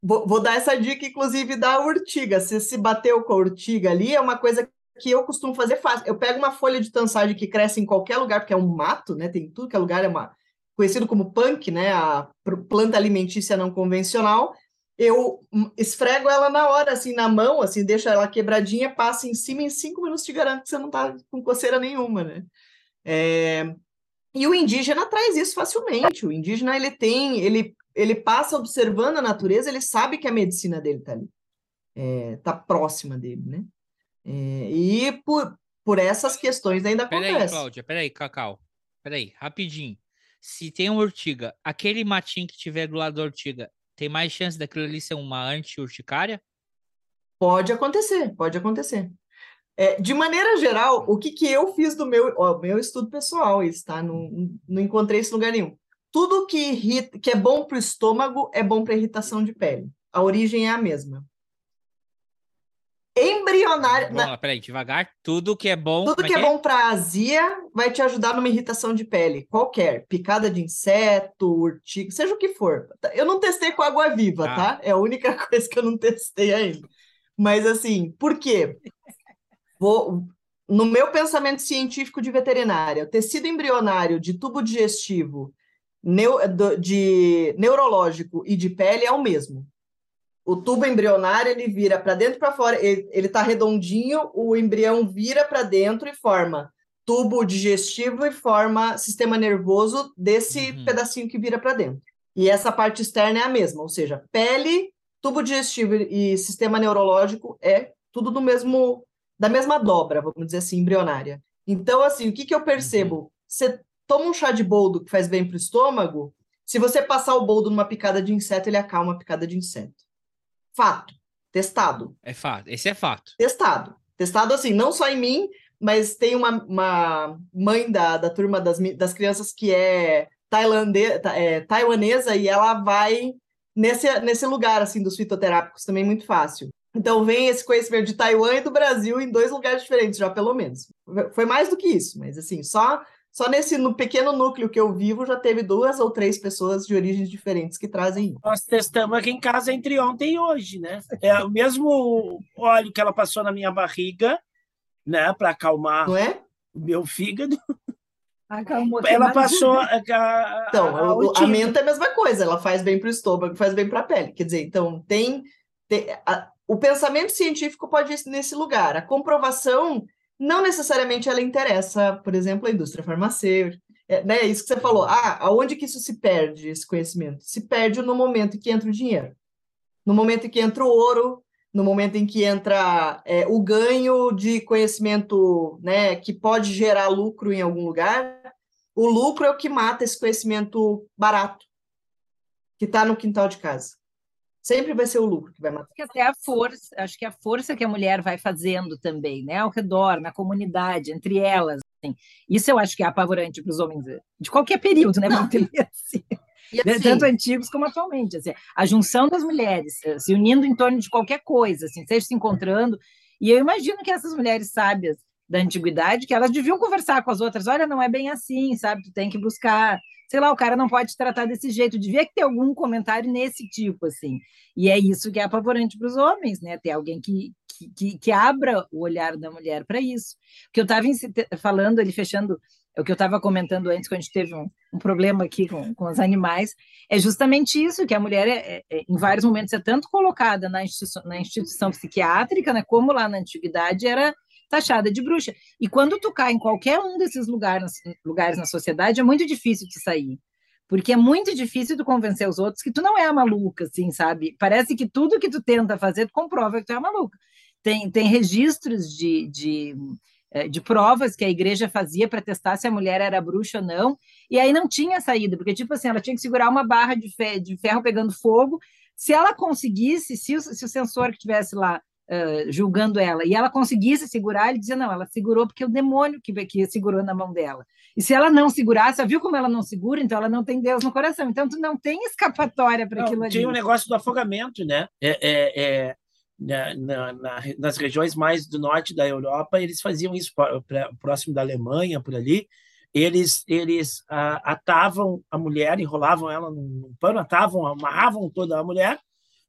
vou, vou, dar essa dica, inclusive, da urtiga, se se bateu com a urtiga ali, é uma coisa que eu costumo fazer fácil, eu pego uma folha de tansagem que cresce em qualquer lugar, porque é um mato, né, tem tudo que é lugar, é uma, conhecido como punk, né, a planta alimentícia não convencional, eu esfrego ela na hora, assim, na mão, assim, deixo ela quebradinha, passa em cima, em cinco minutos te garanto que você não tá com coceira nenhuma, né? É... E o indígena traz isso facilmente. O indígena, ele tem, ele, ele passa observando a natureza, ele sabe que a medicina dele tá ali, é, tá próxima dele, né? É, e por, por essas questões ainda peraí, acontece. Peraí, Cláudia, peraí, Cacau, peraí, rapidinho. Se tem uma urtiga, aquele matinho que tiver do lado da urtiga, tem mais chance daquilo ali ser uma anti-urticária? Pode acontecer, pode acontecer. É, de maneira geral, o que, que eu fiz do meu, ó, meu estudo pessoal, isso, tá? Não, não encontrei isso em lugar nenhum. Tudo que, irrita, que é bom para o estômago é bom para irritação de pele. A origem é a mesma embrionária. Vamos lá, peraí, devagar. Tudo que é bom. Tudo que é, é bom para azia vai te ajudar numa irritação de pele, qualquer. Picada de inseto, urtiga, seja o que for. Eu não testei com água viva, ah. tá? É a única coisa que eu não testei ainda. Mas assim, por quê? Vou, no meu pensamento científico de veterinária, o tecido embrionário de tubo digestivo, neu, de neurológico e de pele é o mesmo o tubo embrionário ele vira para dentro e para fora, ele está redondinho, o embrião vira para dentro e forma tubo digestivo e forma sistema nervoso desse uhum. pedacinho que vira para dentro. E essa parte externa é a mesma, ou seja, pele, tubo digestivo e sistema neurológico é tudo do mesmo da mesma dobra, vamos dizer assim, embrionária. Então, assim, o que, que eu percebo? Uhum. Você toma um chá de boldo que faz bem para o estômago, se você passar o boldo numa picada de inseto, ele acalma a picada de inseto. Fato. Testado. É fato. Esse é fato. Testado. Testado assim, não só em mim, mas tem uma, uma mãe da, da turma das, das crianças que é, tailande, é taiwanesa e ela vai nesse, nesse lugar assim dos fitoterápicos também muito fácil. Então vem esse conhecimento de Taiwan e do Brasil em dois lugares diferentes já pelo menos. Foi mais do que isso, mas assim, só só nesse no pequeno núcleo que eu vivo já teve duas ou três pessoas de origens diferentes que trazem. Nós testamos aqui em casa entre ontem e hoje, né? É o mesmo óleo que ela passou na minha barriga, né, para acalmar Não é? o meu fígado. Acalmou, Ela passou a, a, Então, a, a autismo. menta é a mesma coisa, ela faz bem para o estômago, faz bem para a pele. Quer dizer, então tem, tem- a- o pensamento científico pode ir nesse lugar. A comprovação não necessariamente ela interessa, por exemplo, a indústria farmacêutica. É, né, isso que você falou. Ah, aonde que isso se perde, esse conhecimento? Se perde no momento em que entra o dinheiro, no momento em que entra o ouro, no momento em que entra é, o ganho de conhecimento, né, que pode gerar lucro em algum lugar. O lucro é o que mata esse conhecimento barato, que está no quintal de casa. Sempre vai ser o lucro que vai matar. que até a força, acho que a força que a mulher vai fazendo também, né, ao redor, na comunidade, entre elas, assim. Isso eu acho que é apavorante para os homens eh, de qualquer período, né, vamos assim, E assim, tanto antigos como atualmente, assim, a junção das mulheres eh, se unindo em torno de qualquer coisa, assim, seja se encontrando, e eu imagino que essas mulheres sábias da antiguidade, que elas deviam conversar com as outras, olha, não é bem assim, sabe, tu tem que buscar, sei lá, o cara não pode tratar desse jeito, devia ter algum comentário nesse tipo, assim, e é isso que é apavorante para os homens, né? Ter alguém que, que, que, que abra o olhar da mulher para isso. O que eu estava falando, ele fechando, é o que eu estava comentando antes, quando a gente teve um, um problema aqui com, com os animais, é justamente isso, que a mulher, é, é, em vários momentos, é tanto colocada na instituição, na instituição psiquiátrica, né, como lá na antiguidade era taxada de bruxa. E quando tu cai em qualquer um desses lugares, lugares na sociedade, é muito difícil de sair porque é muito difícil tu convencer os outros que tu não é a maluca, assim, sabe? Parece que tudo que tu tenta fazer, tu comprova que tu é a maluca. Tem, tem registros de, de, eh, de provas que a igreja fazia para testar se a mulher era bruxa ou não, e aí não tinha saída, porque, tipo assim, ela tinha que segurar uma barra de, fe de ferro pegando fogo. Se ela conseguisse, se o, se o sensor que estivesse lá Uh, julgando ela, e ela conseguisse segurar, ele dizia, não, ela segurou porque o demônio que, que segurou na mão dela. E se ela não segurasse, viu como ela não segura, então ela não tem Deus no coração. Então tu não tem escapatória para aquilo ali. Tinha um negócio do afogamento, né? É, é, é na, na, na, nas regiões mais do norte da Europa, eles faziam isso pra, pra, próximo da Alemanha, por ali. Eles, eles atavam a mulher, enrolavam ela num pano, atavam, amarravam toda a mulher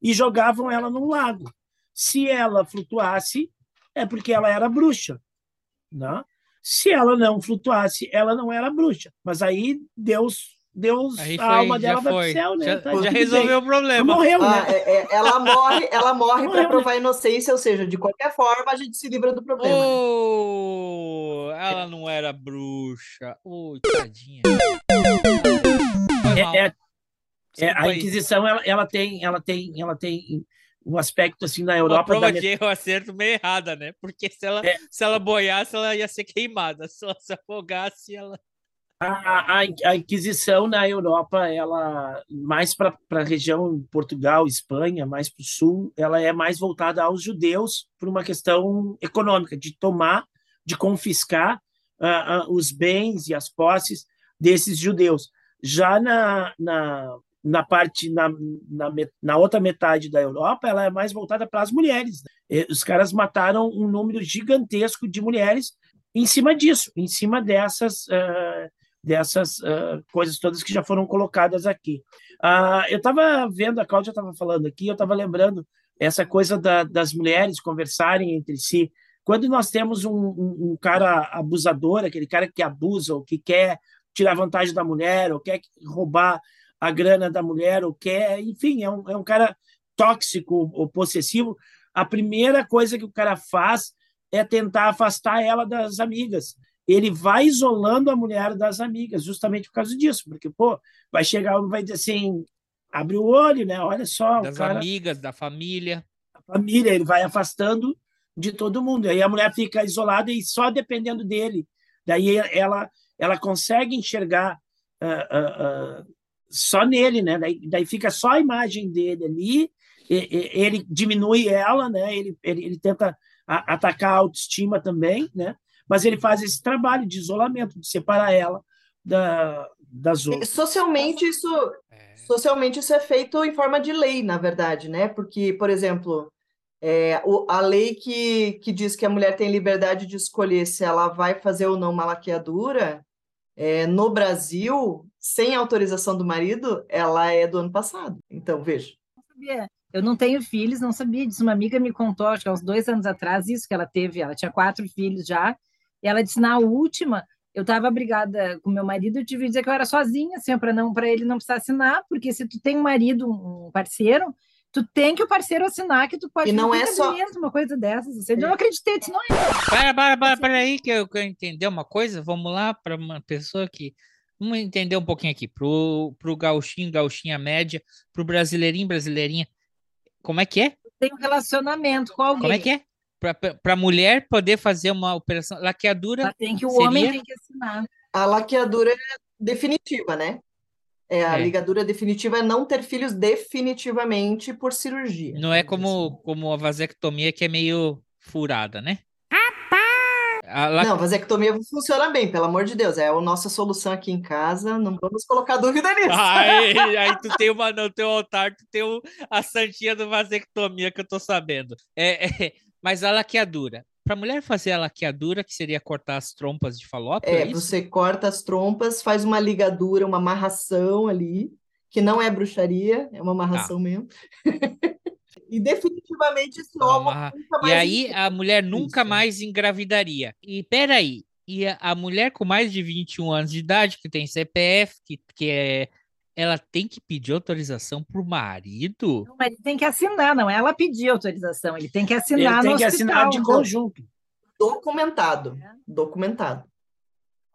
e jogavam ela num lago. Se ela flutuasse, é porque ela era bruxa. Né? Se ela não flutuasse, ela não era bruxa. Mas aí Deus, Deus aí a foi, alma dela vai foi. pro céu, né? Já, Tá já resolveu o problema. Morreu, ah, né? é, é, ela morre, ela morre para provar a inocência, ou seja, de qualquer forma a gente se livra do problema. Oh, ela não era bruxa. Oh, tadinha. É, é, é, a Inquisição ela, ela, tem, ela tem, ela tem um aspecto assim na Europa. Uma prova da... de erro acerto meio errada, né? Porque se ela, é. se ela boiasse, ela ia ser queimada. Se ela se afogasse, ela. A, a, a Inquisição na Europa, ela mais para a região Portugal, Espanha, mais para o sul, ela é mais voltada aos judeus por uma questão econômica, de tomar, de confiscar uh, uh, os bens e as posses desses judeus. Já na, na, na parte na, na, na, outra metade da Europa, ela é mais voltada para as mulheres. Né? Os caras mataram um número gigantesco de mulheres em cima disso, em cima dessas uh, dessas uh, coisas todas que já foram colocadas aqui. Uh, eu estava vendo, a Cláudia estava falando aqui, eu estava lembrando essa coisa da, das mulheres conversarem entre si. Quando nós temos um, um, um cara abusador, aquele cara que abusa ou que quer tirar vantagem da mulher, ou quer roubar a grana da mulher, ou quer, enfim, é um, é um cara tóxico ou possessivo, a primeira coisa que o cara faz é tentar afastar ela das amigas. Ele vai isolando a mulher das amigas, justamente por causa disso, porque, pô, vai chegar um vai dizer assim, abre o olho, né? Olha só. Das cara, amigas, da família. A família, ele vai afastando de todo mundo. Aí a mulher fica isolada e só dependendo dele. Daí ela, ela consegue enxergar uh, uh, uh, só nele, né? Daí, daí fica só a imagem dele ali, e, e, ele diminui ela, né? Ele, ele, ele tenta a, atacar a autoestima também, né? Mas ele faz esse trabalho de isolamento, de separar ela da, das outras. Socialmente isso, socialmente isso é feito em forma de lei, na verdade, né? Porque, por exemplo, é, o, a lei que, que diz que a mulher tem liberdade de escolher se ela vai fazer ou não uma laqueadura, é, no Brasil, sem autorização do marido, ela é do ano passado. Então, veja. Eu não tenho filhos, não sabia disso. Uma amiga me contou, acho que há uns dois anos atrás, isso que ela teve. Ela tinha quatro filhos já. E ela disse, na última, eu estava brigada com meu marido, eu tive que dizer que eu era sozinha, assim, para não para ele não precisar assinar, porque se tu tem um marido, um parceiro, tu tem que o parceiro assinar que tu pode e não é só mesmo uma coisa dessas. Assim, Eu não acreditei, disse, não é. Para, para, para, para aí que eu quero entender uma coisa. Vamos lá para uma pessoa que vamos entender um pouquinho aqui pro pro gauchinho, gauchinha média, pro brasileirinho, brasileirinha. Como é que é? Tem um relacionamento com alguém. Como é que é? Para a mulher poder fazer uma operação laqueadura. Mas tem que o seria... homem tem que assinar. A laqueadura é definitiva, né? É, a é. ligadura definitiva é não ter filhos definitivamente por cirurgia. Não é como, como a vasectomia que é meio furada, né? Não, vasectomia funciona bem, pelo amor de Deus. É a nossa solução aqui em casa, não vamos colocar dúvida nisso. Aí, aí tu tem uma, no teu altar, tu tem o, a santinha do vasectomia que eu tô sabendo. É, é mas a laqueadura, para mulher fazer a laqueadura, que seria cortar as trompas de falópio, é, é você corta as trompas, faz uma ligadura, uma amarração ali, que não é bruxaria, é uma amarração tá. mesmo. e definitivamente esse homem Amarra... E aí a mulher nunca Isso. mais engravidaria. E peraí, e a, a mulher com mais de 21 anos de idade, que tem CPF, que, que é ela tem que pedir autorização para o marido? Não, mas ele tem que assinar, não é ela pedir autorização, ele tem que assinar ele tem que hospital. assinar de conjunto. Documentado. É. Documentado.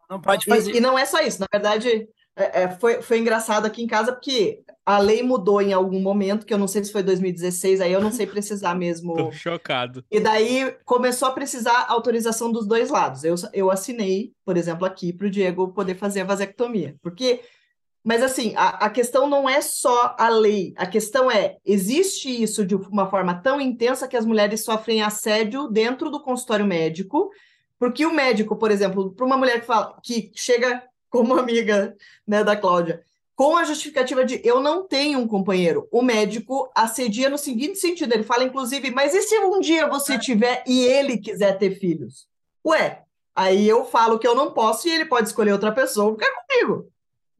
Não pode fazer. E, e, não é só isso, na verdade, é, é, foi, foi engraçado aqui em casa, porque a lei mudou em algum momento, que eu não sei se foi 2016, aí eu não sei precisar mesmo. Tô chocado. E daí começou a precisar autorização dos dois lados. Eu, eu assinei, por exemplo, aqui para o Diego poder fazer a vasectomia, porque mas assim, a, a, questão não é só a lei, a questão é: existe isso de uma forma tão intensa que as mulheres sofrem assédio dentro do consultório médico, porque o médico, por exemplo, para uma mulher que fala que chega como amiga né, da Cláudia, com a justificativa de eu não tenho um companheiro, o médico assedia no seguinte sentido: ele fala, inclusive, mas e se um dia você tiver e ele quiser ter filhos? Ué, aí eu falo que eu não posso e ele pode escolher outra pessoa ficar comigo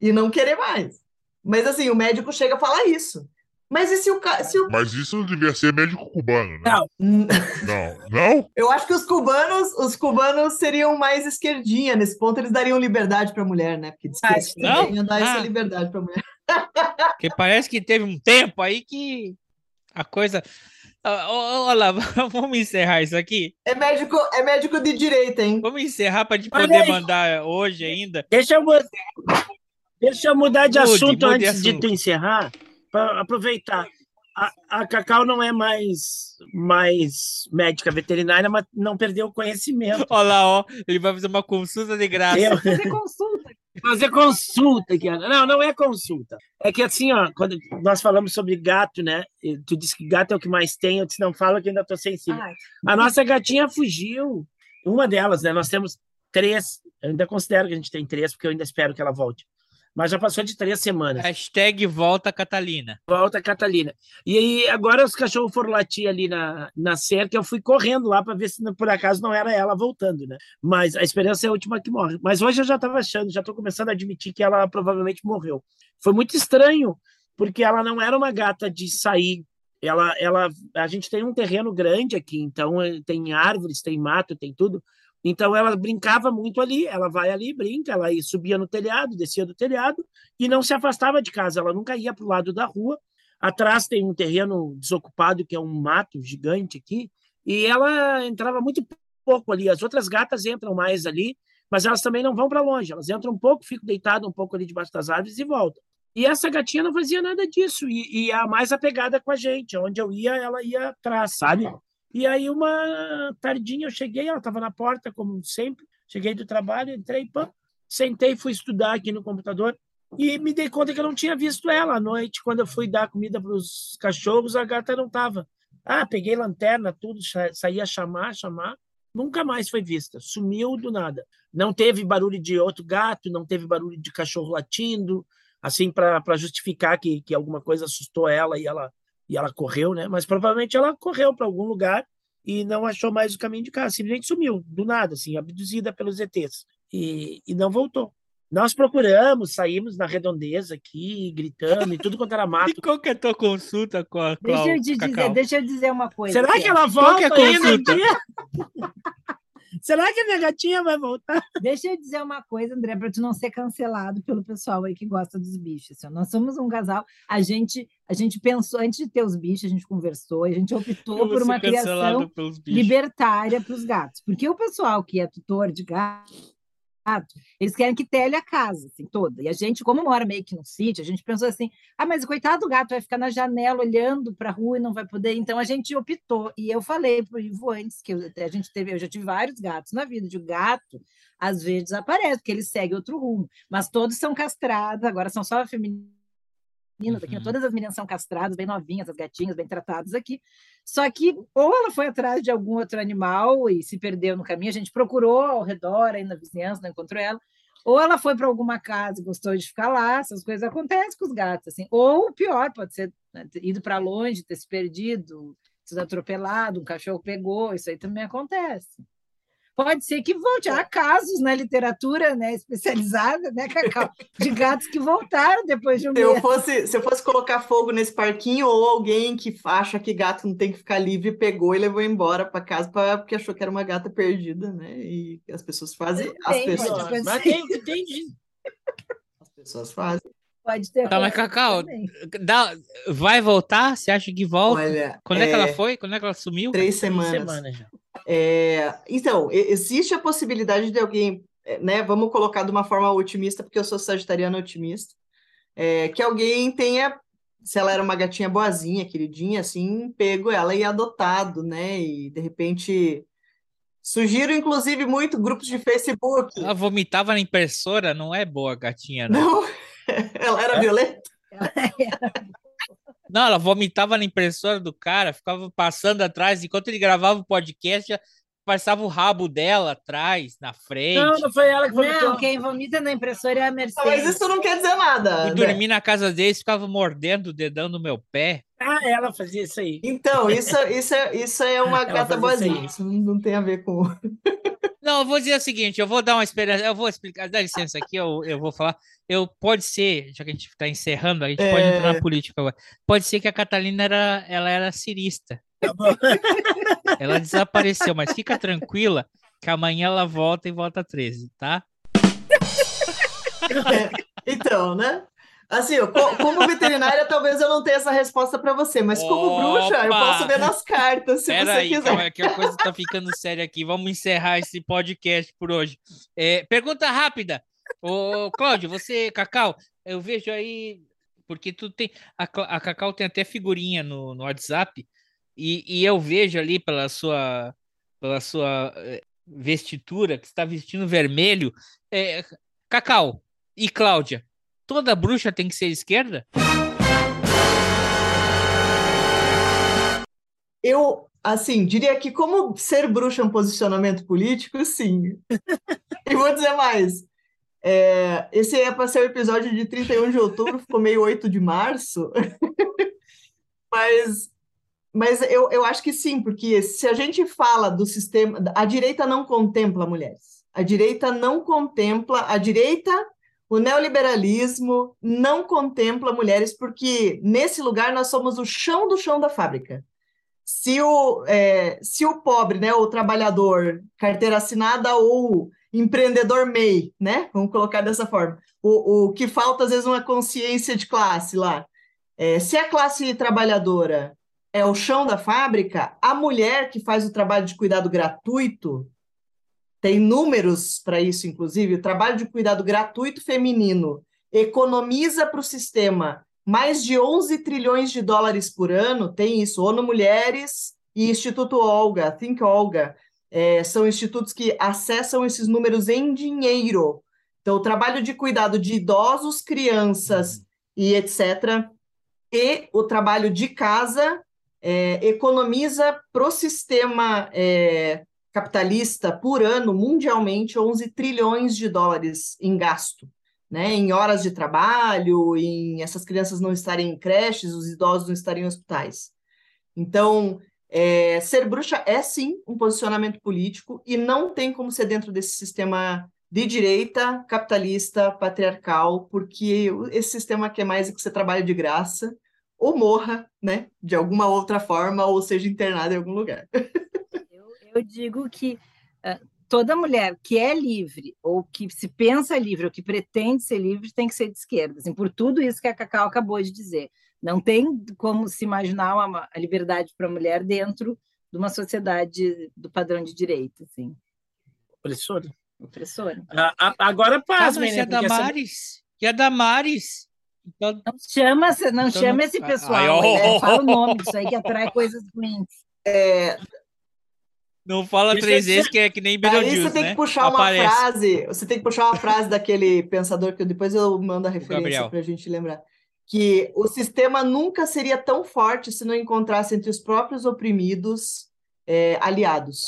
e não querer mais. Mas assim, o médico chega a falar isso. Mas e se o, se o... Mas isso não devia ser médico cubano, né? Não. Não. Não? Eu acho que os cubanos, os cubanos seriam mais esquerdinha. Nesse ponto, eles dariam liberdade para a mulher, né? Porque diz que não? dar ah. essa liberdade para a mulher. Porque parece que teve um tempo aí que a coisa. Olha lá, vamos encerrar isso aqui. É médico, é médico de direito, hein? Vamos encerrar para gente poder mandar hoje ainda. Deixa eu Deixa eu mudar de mude, assunto mude antes assunto. de tu encerrar, para aproveitar. A, a, Cacau não é mais, mais médica veterinária, mas não perdeu o conhecimento. Olha lá, ó, ele vai fazer uma consulta de graça. Eu... Fazer consulta. Fazer consulta, Kiana. Não, não é consulta. É que assim, ó, quando nós falamos sobre gato, né? Tu disse que gato é o que mais tem, eu disse, não fala que ainda tô sensível. Ai. A nossa gatinha fugiu. Uma delas, né? Nós temos três. Eu ainda considero que a gente tem três, porque eu ainda espero que ela volte mas já passou de três semanas. Hashtag volta Catalina. Volta Catalina. E aí, agora os cachorros foram latir ali na, na cerca, eu fui correndo lá para ver se por acaso não era ela voltando, né? Mas a esperança é a última que morre. Mas hoje eu já estava achando, já estou começando a admitir que ela provavelmente morreu. Foi muito estranho, porque ela não era uma gata de sair. Ela, ela, a gente tem um terreno grande aqui, então eh, tem árvores, tem mato, tem tudo. Então ela brincava muito ali, ela vai ali, brinca, ela subia no telhado, descia do telhado e não se afastava de casa, ela nunca ia para o lado da rua. Atrás tem um terreno desocupado que é um mato gigante aqui, e ela entrava muito pouco ali. As outras gatas entram mais ali, mas elas também não vão para longe, elas entram um pouco, ficam deitadas um pouco ali debaixo das árvores e voltam. E essa gatinha não fazia nada disso, e, e a mais apegada com a gente, onde eu ia, ela ia atrás, sabe? E aí, uma tardinha, eu cheguei, ela estava na porta, como sempre. Cheguei do trabalho, entrei, pã, sentei, fui estudar aqui no computador e me dei conta que eu não tinha visto ela à noite. Quando eu fui dar comida para os cachorros, a gata não estava. Ah, peguei lanterna, tudo, saí a chamar, chamar. Nunca mais foi vista, sumiu do nada. Não teve barulho de outro gato, não teve barulho de cachorro latindo, assim, para justificar que, que alguma coisa assustou ela e ela e ela correu, né? Mas provavelmente ela correu para algum lugar e não achou mais o caminho de casa. Simplesmente sumiu, do nada, assim, abduzida pelos ETs. E, e não voltou. Nós procuramos, saímos na redondeza aqui, gritando e tudo quanto era mato. E qual que é a tua consulta com a Deixa eu te Cacau? dizer, deixa eu dizer uma coisa. Será que ela Qual que é a volta minha consulta? Será que a minha gatinha vai voltar? Deixa eu dizer uma coisa, André, para tu não ser cancelado pelo pessoal aí que gosta dos bichos. assim. Nós somos um casal, a gente, a gente pensou, antes de ter os bichos, a gente conversou, a gente optou por uma criação libertária para os gatos. Porque o pessoal que é tutor de gato, eles querem que telhe a casa, assim, toda. E a gente, como mora meio que no sítio, a gente pensou assim: ah, mas coitado do gato vai ficar na janela olhando para a rua e não vai poder. Então a gente optou. E eu falei para o Ivo antes, que a gente teve, eu já tive vários gatos na vida, de gato, às vezes desaparece, porque ele segue outro rumo. Mas todos são castrados, agora são só femininos aqui, Uhum. todas as meninas são castradas, bem novinhas, as gatinhas bem tratadas aqui. Só que ou ela foi atrás de algum outro animal e se perdeu no caminho, a gente procurou ao redor, aí na vizinhança, não encontrou ela. Ou ela foi para alguma casa e gostou de ficar lá, essas coisas acontecem com os gatos, assim. Ou o pior, pode ser né, ter ido para longe, ter se perdido, sido atropelado, um cachorro pegou, isso aí também acontece. Pode ser que volte. Há casos na literatura né, especializada, né, Cacau, de gatos que voltaram depois de um Se eu mês. fosse, se eu fosse colocar fogo nesse parquinho, ou alguém que acha que gato não tem que ficar livre, pegou e levou embora para casa pra, porque achou que era uma gata perdida, né? E as pessoas fazem. As Tem, pessoas. Mas tem, tem de- as pessoas fazem. Pode ter Tá, mas Cacau, dá- vai voltar? Você acha que volta? Olha, Quando é, que ela é, foi? Quando é que ela sumiu? Três semanas. semana já. É, então, existe a possibilidade de alguém, eh, né? Vamos colocar de uma forma otimista, porque eu sou sagitariana otimista, é, que alguém tenha, se ela era uma gatinha boazinha, queridinha, assim, pego ela e adotado, né? E de repente sugiro, inclusive, muito grupos de Facebook. Ela vomitava na impressora, não é boa gatinha, não. Não, ela era violenta. Não, ela vomitava na impressora do cara, ficava passando atrás, enquanto ele gravava o podcast, já passava o rabo dela atrás, na frente. Não, não foi ela que vomitou. Não, quem vomita na impressora é a Ah, Mas Mercedes. isso não quer dizer nada. Fui né? dormir na casa deles, ficava mordendo o dedão no meu pé. Ah, ela fazia isso aí. Então, isso, isso, é, isso é uma Ela gata fazia isso boazinha. Isso não tem a ver com. Não, eu vou dizer o seguinte, eu vou dar uma esperança, eu vou explicar, dá licença aqui, eu, eu vou falar, eu, pode ser, já que a gente está encerrando, a gente pode É. entrar na política agora, pode ser que a Catalina era, ela era cirista, Tá bom. ela desapareceu, mas fica tranquila que amanhã ela volta e volta 13, tá? Então, né? Assim, co- como veterinária, talvez eu não tenha essa resposta para você, mas como bruxa, eu Opa! posso ver nas cartas, se Pera você aí, quiser. calma que a coisa tá ficando séria aqui. Vamos encerrar esse podcast por hoje. É, pergunta rápida. Ô, Cláudio, você, Cacau, eu vejo aí, porque tu tem. A, a Cacau tem até figurinha no, no WhatsApp, e, e eu vejo ali pela sua, pela sua eh, vestitura, que está vestindo vermelho. É, Cacau e Cláudia, toda bruxa tem que ser esquerda? Eu, assim, diria que como ser bruxa é um posicionamento político, sim. E vou dizer mais. É, esse é para ser o episódio de 31 de outubro, ficou meio 8 de março. Mas, mas eu, eu acho que sim, porque se a gente fala do sistema, a direita não contempla mulheres. A direita não contempla, a direita, o neoliberalismo não contempla mulheres, porque nesse lugar nós somos o chão do chão da fábrica. Se o, é, se o pobre, né, o trabalhador, carteira assinada ou empreendedor MEI, né, vamos colocar dessa forma, o, o que falta às vezes uma consciência de classe lá. É, se a classe trabalhadora é o chão da fábrica, a mulher que faz o trabalho de cuidado gratuito, tem números para isso, inclusive, o trabalho de cuidado gratuito feminino economiza para o sistema mais de 11 trilhões de dólares por ano, tem isso, ONU Mulheres e Instituto Olga, Think Olga, é, são institutos que acessam esses números em dinheiro. Então, o trabalho de cuidado de idosos, crianças e etc., e o trabalho de casa é, economiza para o sistema é, capitalista por ano, mundialmente, 11 trilhões de dólares em gasto, né? Em horas de trabalho, em essas crianças não estarem em creches, os idosos não estarem em hospitais. Então, é, ser bruxa é sim um posicionamento político e não tem como ser dentro desse sistema de direita, capitalista, patriarcal, porque esse sistema quer mais que você trabalhe de graça ou morra, né, de alguma outra forma, ou seja internado em algum lugar. eu, digo que uh, toda mulher que é livre, ou que se pensa livre, ou que pretende ser livre, tem que ser de esquerda, assim, por tudo isso que a Cacau acabou de dizer. Não tem como se imaginar uma, a liberdade para a mulher dentro de uma sociedade do padrão de direito, assim. Opressora. Opressora. Ah, agora pasmem, né? E a Damares? Essa... E a Damares? Então... Não chama, não então, chama esse pessoal. Ai, oh, né? Fala o nome disso aí que atrai coisas ruins. É, não fala três vezes que é que nem Beetlejuice, Aí você tem né? que puxar Aparece. uma frase, você tem que puxar uma frase daquele pensador que depois eu mando a referência para a gente lembrar. Que o sistema nunca seria tão forte se não encontrasse entre os próprios oprimidos é, aliados.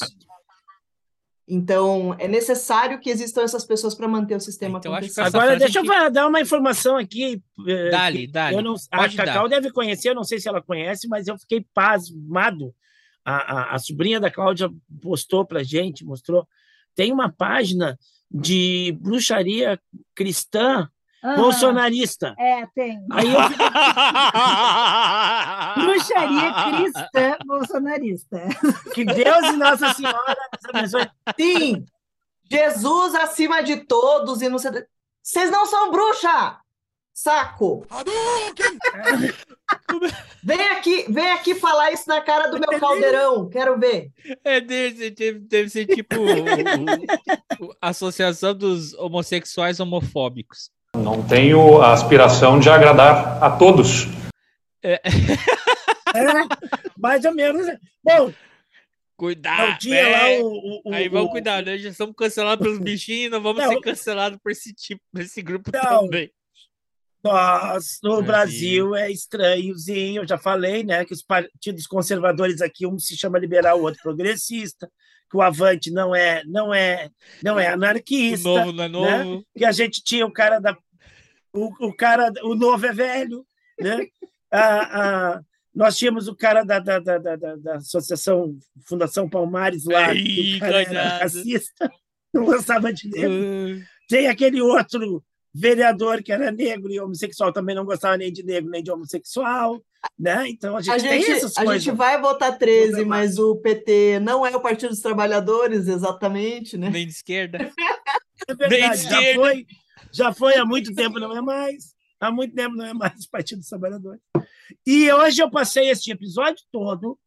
Então, é necessário que existam essas pessoas para manter o sistema então, Agora, deixa eu que... dar uma informação aqui. É, dali, dali. Eu não, a Cacau deve conhecer, eu não sei se ela conhece, mas eu fiquei pasmado a, a, a sobrinha da Cláudia postou para gente, mostrou. Tem uma página de bruxaria cristã Uhum. Bolsonarista. É, tem. Aí eu... Bruxaria cristã bolsonarista. Que Deus e Nossa Senhora abençoe. Sim! Jesus acima de todos e não sei. Vocês não são bruxa! Saco! vem aqui, vem aqui falar isso na cara do meu caldeirão, quero ver. É, deve, deve, deve ser tipo a Associação dos Homossexuais Homofóbicos. Não tenho a aspiração de agradar a todos. É. é mais ou menos. Bom, Cuidado, né? o, o, Aí vamos cuidar, né? Já somos cancelados pelos bichinhos, não vamos não, ser cancelados por esse tipo, por esse grupo não, também. Nós, no Brasil, Brasil é estranhozinho, eu já falei, né, que os partidos conservadores aqui, um se chama liberal, o outro progressista, que o Avante não é, não é, não é anarquista, o novo não é né? novo, que a gente tinha o cara da o, o cara, o novo é velho, né? a, a, nós tínhamos o cara da, da, da, da, da Associação Fundação Palmares lá, Ei, que era racista, não gostava de. Uh... Tem aquele outro vereador que era negro e homossexual também não gostava nem de negro nem de homossexual, né? Então a gente, a gente tem essas a coisas. gente vai votar 13, mas o PT não é o Partido dos Trabalhadores exatamente, né? Nem de esquerda. É verdade, já foi, já foi há muito tempo, não é mais. Há muito tempo não é mais o Partido dos Trabalhadores. E hoje eu passei este episódio todo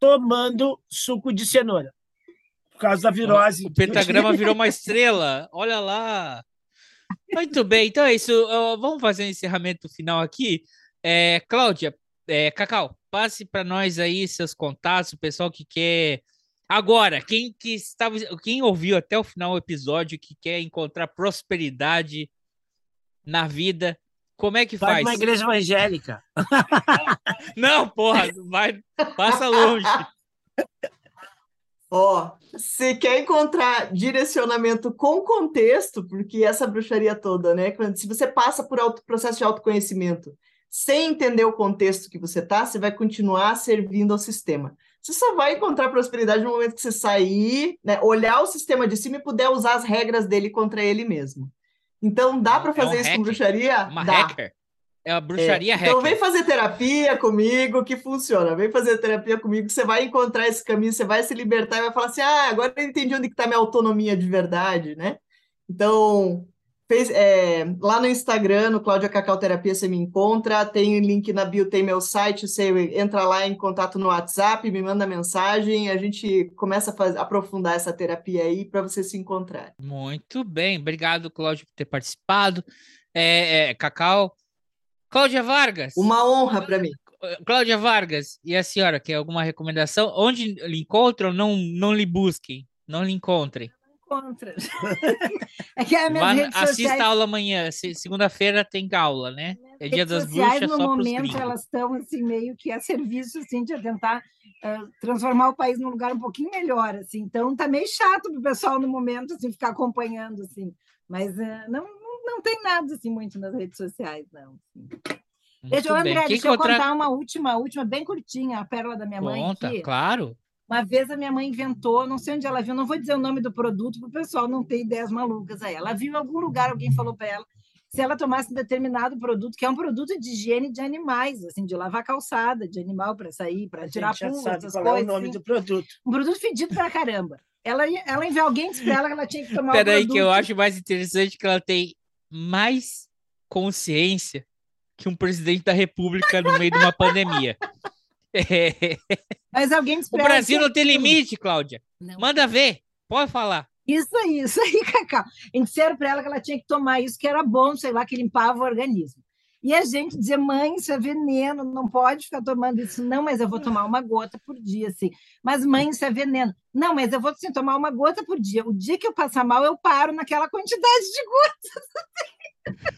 tomando suco de cenoura. Por causa da virose. O pentagrama virou uma estrela. Olha lá. Muito bem, então é isso. Vamos fazer um encerramento final aqui. É, Cláudia, é, Cacau, passe para nós aí seus contatos, o pessoal que quer. Agora, quem que estava, quem ouviu até o final do episódio que quer encontrar prosperidade na vida, como é que vai faz? Vai uma igreja evangélica. Não, porra, vai, passa longe. Ó, se quer encontrar direcionamento com contexto, porque essa bruxaria toda, né? Se você passa por auto, processo de autoconhecimento sem entender o contexto que você tá, você vai continuar servindo ao sistema. Você só vai encontrar prosperidade no momento que você sair, né, olhar o sistema de cima e puder usar as regras dele contra ele mesmo. Então, dá para fazer é um isso hacker. com bruxaria? Uma dá. hacker. É a bruxaria é. hacker. Então vem fazer terapia comigo que funciona. Vem fazer terapia comigo que você vai encontrar esse caminho, você vai se libertar e vai falar assim: ah, agora eu entendi onde está minha autonomia de verdade, né? Então, fez, é, lá no Instagram, no Cláudia Cacau Terapia, você me encontra. Tem link na bio, tem meu site. Você entra lá em contato no WhatsApp, me manda mensagem. A gente começa a fazer, aprofundar essa terapia aí para você se encontrar. Muito bem. Obrigado, Cláudio, por ter participado. É, é, Cacau, Cláudia Vargas. Uma honra para mim. Cláudia Vargas, e a senhora, quer alguma recomendação? Onde lhe encontram? Não, não lhe busquem, não lhe encontrem. Encontra. é que a minha assista sociais... a aula amanhã. Segunda-feira tem aula, né? É dia das sociais, bruxas no só momento elas estão assim meio que a serviço assim de tentar uh, transformar o país num lugar um pouquinho melhor assim. Então tá meio chato para o pessoal no momento assim ficar acompanhando assim. Mas uh, não não tem nada assim muito nas redes sociais, não. Assim. Deixa eu, André, deixa eu contar uma última, última, bem curtinha, a pérola da minha mãe. Conta, claro. Uma vez a minha mãe inventou, não sei onde ela viu, não vou dizer o nome do produto para o pessoal não ter ideias malucas aí. Ela viu em algum lugar, alguém falou para ela, se ela tomasse um determinado produto, que é um produto de higiene de animais, assim, de lavar calçada de animal para sair, para tirar pulga, essas qual coisas. é o nome assim. do produto. Um produto fedido pra caramba. Ela, ela enviou alguém disse pra ela que ela tinha que tomar o Peraí, que eu acho mais interessante que ela tem mais consciência que um presidente da república no meio de uma pandemia. É. Mas alguém O Brasil não tem limite, Cláudia. Não. Manda ver. Pode falar. Isso aí, isso aí, Cacau. E disseram para ela que ela tinha que tomar isso, que era bom, sei lá, que limpava o organismo. E a gente dizia, mãe, isso é veneno, não pode ficar tomando isso. Não, mas eu vou tomar uma gota por dia, assim. Mas, mãe, isso é veneno. Não, mas eu vou sim, tomar uma gota por dia. O dia que eu passar mal, eu paro naquela quantidade de gotas.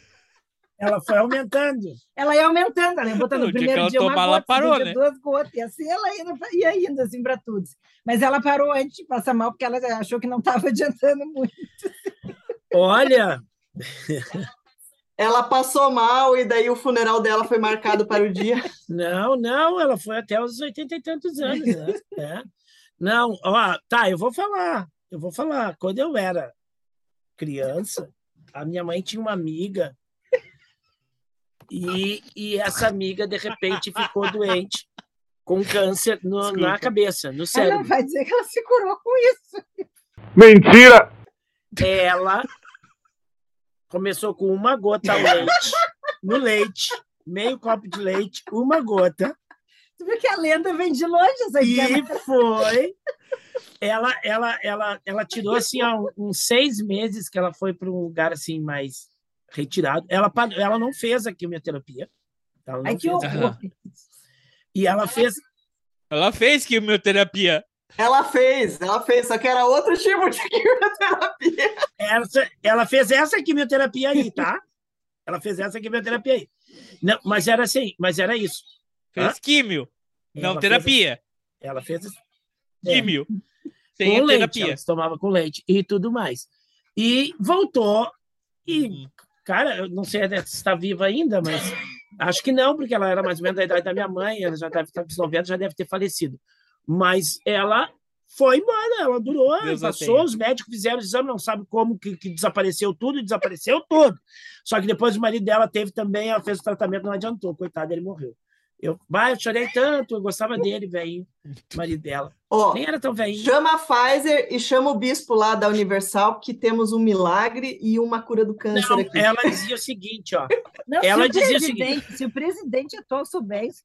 Ela foi aumentando. Ela ia aumentando, ela ia botando No dia primeiro ela dia uma gota, parou, segundo dia né? duas gotas, e assim ela ia, ia indo assim para tudo. Mas ela parou antes de passar mal, porque ela achou que não estava adiantando muito. Olha, Ela passou mal e daí o funeral dela foi marcado para o dia. não, não, ela foi até os 80 e tantos anos, né? É. Não, ó, tá, eu vou falar, eu vou falar. Quando eu era criança, a minha mãe tinha uma amiga e, e essa amiga, de repente, ficou doente com câncer no- na cabeça, no Ela não cérebro. vai dizer que ela se curou com isso. Mentira! Ela começou com uma gota ao leite, no leite, meio copo de leite, uma gota, Tu viu que a lenda vem de longe, essa e ideia. foi. Ela, ela, ela, ela tirou assim há uns seis meses que ela foi para um lugar assim mais retirado. Ela, ela não fez a quimioterapia. Ela não Ai, que fez. horror. E ela fez. Ela fez quimioterapia. Ela fez, ela fez, só que era outro tipo de quimioterapia. Essa, ela fez essa quimioterapia aí, tá? Ela fez essa quimioterapia aí. Não, mas era assim, mas era isso. Fez Hã? químio. Não Ela fez- terapia. ela fez É. Químio. Sem com a leite, terapia. ela tomava com leite e tudo mais. E voltou, e, Uhum. cara, eu não sei se está viva ainda, mas acho que não, porque ela era mais ou menos da idade da minha mãe, ela já deve estar com os 90, já deve ter falecido. Mas ela foi embora, ela durou, Deus passou, os médicos fizeram o exame, não sabe como que, que desapareceu tudo, e desapareceu tudo. Só que depois o marido dela teve também, ela fez o tratamento, não adiantou, coitado, ele morreu. Eu, bah, eu chorei tanto, eu gostava dele, velho, marido dela. Ó, Nem era tão velhinho. chama a Pfizer e chama o bispo lá da Universal, que temos um milagre e uma cura do câncer Não, aqui. ela dizia o seguinte, ó. Não, Ela se o dizia o presidente, se o presidente atual souber isso,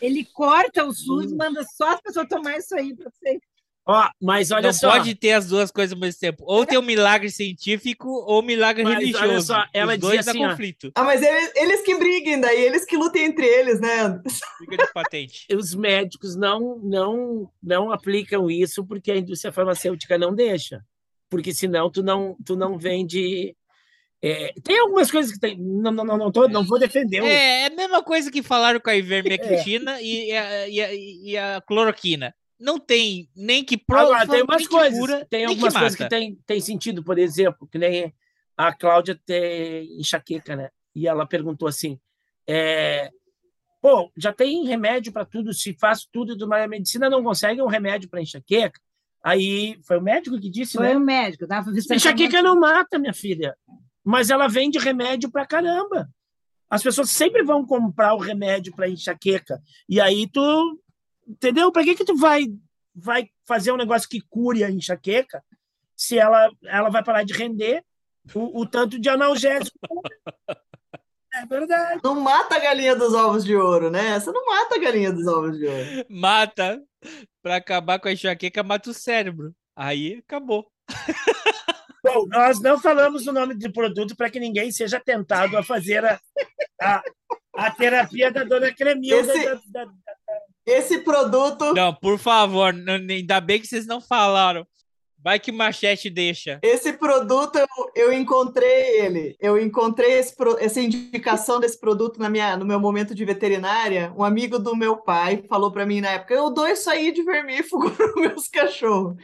ele corta o SUS, manda só as pessoas tomar isso aí para você. Ó, mas olha não só. pode ter as duas coisas ao mesmo tempo. Ou tem um milagre científico ou um milagre Mas olha religioso. só, ela Os dois dá assim, conflito. Ah, mas eles, eles que briguem daí, eles que lutem entre eles, né? Fica de patente. Os médicos não, não, não aplicam isso porque a indústria farmacêutica não deixa. Porque senão tu não, tu não vende. É, tem algumas coisas que tem. Não, não, não, não, tô, não vou defender. É, é a mesma coisa que falaram com a ivermectina e, a, e, a, e a cloroquina. Não tem nem que prova, Agora, tem umas coisas. cura, tem algumas que coisas que tem, tem sentido, por exemplo, que nem a Cláudia tem enxaqueca, né? E ela perguntou assim: é, pô, já tem remédio para tudo, se faz tudo de uma medicina, não consegue um remédio para enxaqueca? Aí foi o médico que disse, Foi né? o médico, dava pra ver Enxaqueca não mata, minha filha, mas ela vende remédio para caramba. As pessoas sempre vão comprar o remédio para enxaqueca. E aí tu, entendeu? Para que que tu vai vai fazer um negócio que cure a enxaqueca se ela ela vai parar de render o, o tanto de analgésico? É verdade. Não mata a galinha dos ovos de ouro, né? Você não mata a galinha dos ovos de ouro. Mata. Pra acabar com a enxaqueca, mata o cérebro. Aí acabou. Bom, nós não falamos o nome do produto para que ninguém seja tentado a fazer a, a, a terapia da dona Cremilda. Esse- da- da- Esse produto, Não, por favor, não- ainda bem que vocês não falaram. Vai que o machete deixa. esse produto eu, eu encontrei ele. Eu encontrei esse pro- essa indicação desse produto na minha, no meu momento de veterinária. Um amigo do meu pai falou para mim na época: eu dou isso aí de vermífugo para meus cachorros.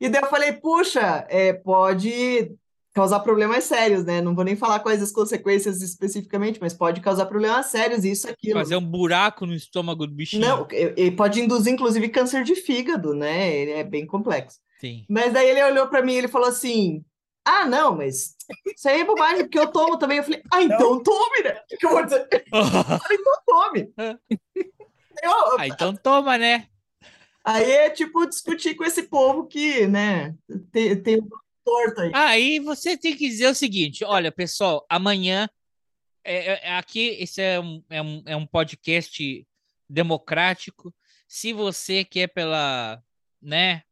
E daí eu falei: puxa, é, pode causar problemas sérios, né? Não vou nem falar quais as consequências especificamente, mas pode causar problemas sérios, isso, aquilo. Fazer um buraco no estômago do bichinho. Não, ele pode induzir, inclusive, câncer de fígado, né? Ele é bem complexo. Sim. Mas daí ele olhou para mim e ele falou assim: Ah, não, mas isso aí é bobagem, porque eu tomo também. Eu falei, ah, então tome, né? O que eu vou dizer? Eu falei, então tome. Ah, então toma, né? Aí é tipo discutir com esse povo que, né, tem, tem um torto aí. Aí você tem que dizer o seguinte: olha, pessoal, amanhã é, é- é aqui esse é um, é, um, é um podcast democrático. Se você quer pela, né,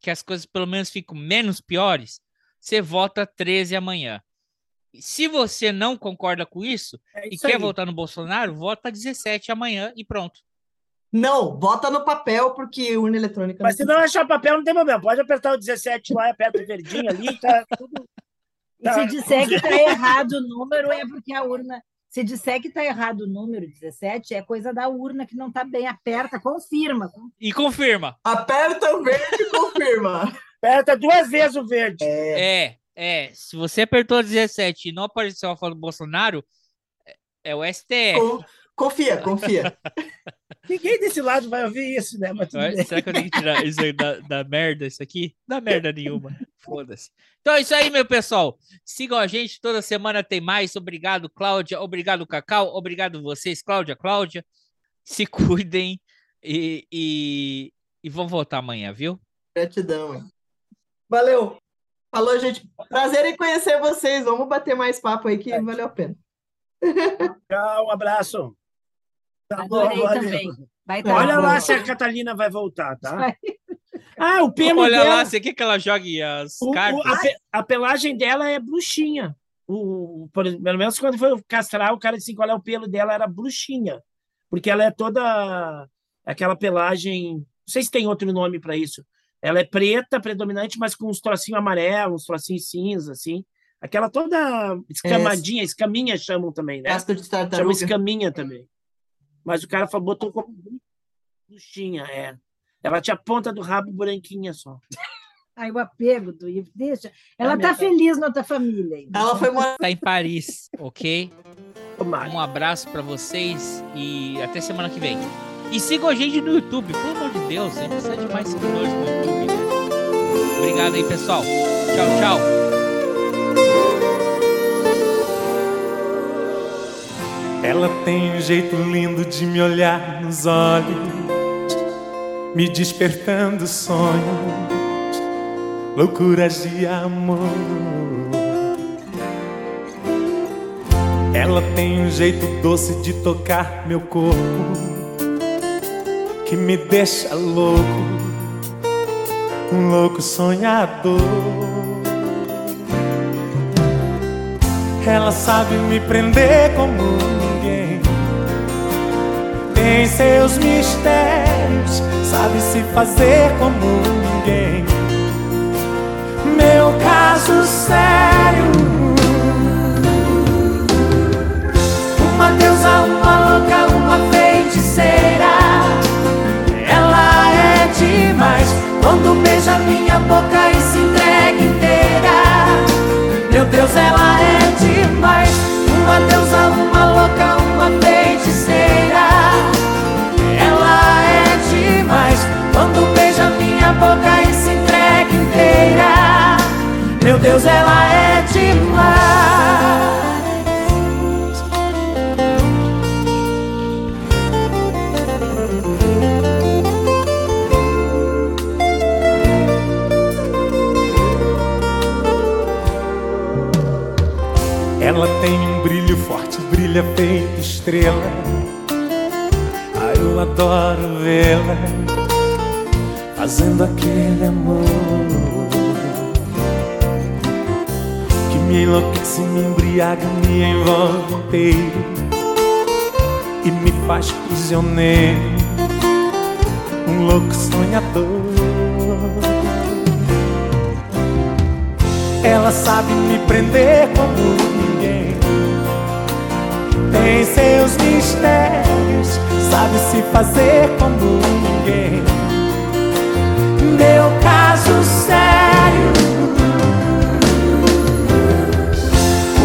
que as coisas pelo menos fiquem menos piores, você vota 13 amanhã. Se você não concorda com isso e isso quer aí. votar no Bolsonaro, vota 17 amanhã e pronto. Não, vota no papel, porque urna eletrônica. Mas se não achar papel, não tem problema. Pode apertar o 17 lá, aperta o verdinho ali, tá tudo. E se disser que está errado o número, é porque a urna. Se disser que está errado o número 17, é coisa da urna que não está bem. Aperta, confirma. E confirma. Aperta o verde e confirma. Aperta duas vezes o verde. É, é. Se você apertou 17 e não apareceu a foto do Bolsonaro, é- é o STF. Co- Confia, confia. Ninguém desse lado vai ouvir isso, né? Mas tudo Vai- bem. Será que eu tenho que tirar isso aí da, da merda, isso aqui? Não dá merda nenhuma. Foda-se. Então é isso aí, meu pessoal. Sigam a gente, toda semana tem mais. Obrigado, Cláudia. Obrigado, Cacau. Obrigado vocês, Cláudia, Cláudia. Se cuidem e, e, e vão voltar amanhã, viu? Gratidão. hein? Valeu. Falou, gente. Prazer em conhecer vocês. Vamos bater mais papo aí que valeu a pena. Tchau, um abraço. Tá Adorei valeu. também. Vai tá Olha bom. lá se a Catalina vai voltar, tá? Vai. Ah, o pelo Olha dela... lá, você quer que ela jogue as o- o- cartas? a, pe- a pelagem dela é bruxinha. O, o- por, pelo menos quando foi castrar, o cara disse qual é o pelo dela, era bruxinha. Porque ela é toda aquela pelagem. Não sei se tem outro nome para isso. Ela é preta, predominante, mas com uns trocinhos amarelos, uns trocinhos cinza, assim. Aquela toda escamadinha, escaminha chamam também, né? Casca de Chama tartaruga. escaminha também. Mas o cara falou, botou como bruxinha, é. Ela tinha a ponta do rabo branquinha só. Ai, o apego do Ivo. Deixa. Ela É mesmo. feliz na outra família. ainda. Ela foi morar. Tá em Paris, ok? Tomara. Um abraço pra vocês e até semana que vem. E sigam a gente no YouTube, pelo amor de Deus, a gente precisa de mais seguidores no YouTube. né? Obrigado aí, pessoal. Tchau, tchau. Ela tem um jeito lindo de me olhar nos olhos, me despertando sonhos, loucuras de amor. Ela tem um jeito doce de tocar meu corpo, que me deixa louco, um louco sonhador. Ela sabe me prender como. Tem seus mistérios, sabe se fazer como ninguém. Meu caso sério. Uma deusa, uma louca, uma feiticeira. Ela é demais quando beija minha boca e se entrega inteira. Meu Deus, ela é demais. Uma deusa, uma louca, uma feiticeira. Quando beija minha boca e se entrega inteira. Meu Deus, ela é demais. Ela tem um brilho forte, brilha feito estrela. Ai, eu adoro vê-la fazendo aquele amor que me enlouquece, me embriaga, me envolve inteiro e me faz prisioneiro, um louco sonhador. Ela sabe me prender como ninguém. Tem seus mistérios, sabe se fazer como ninguém meu caso sério.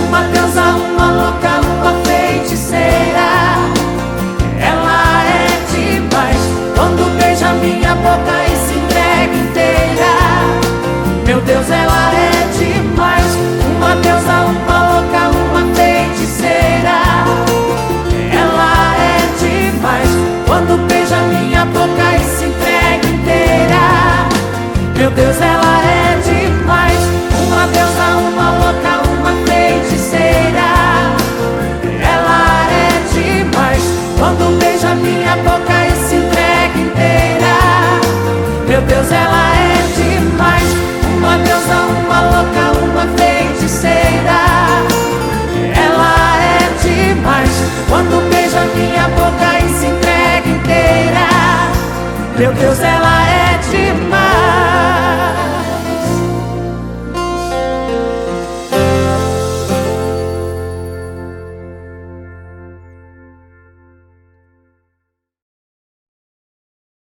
Uma deusa, uma louca, uma feiticeira. Ela é demais quando beija minha boca e se entrega inteira. Meu Deus, ela é demais. Uma deusa, uma louca, uma feiticeira. Ela é demais quando beija minha boca. Deus, ela é demais. Uma deusa, uma louca, uma feiticeira. Ela é demais. Quando beija minha boca e se entrega inteira. Meu Deus, ela é demais. Uma deusa, uma louca, uma feiticeira. Ela é demais. Quando beija minha boca e se entrega inteira. Meu Deus, ela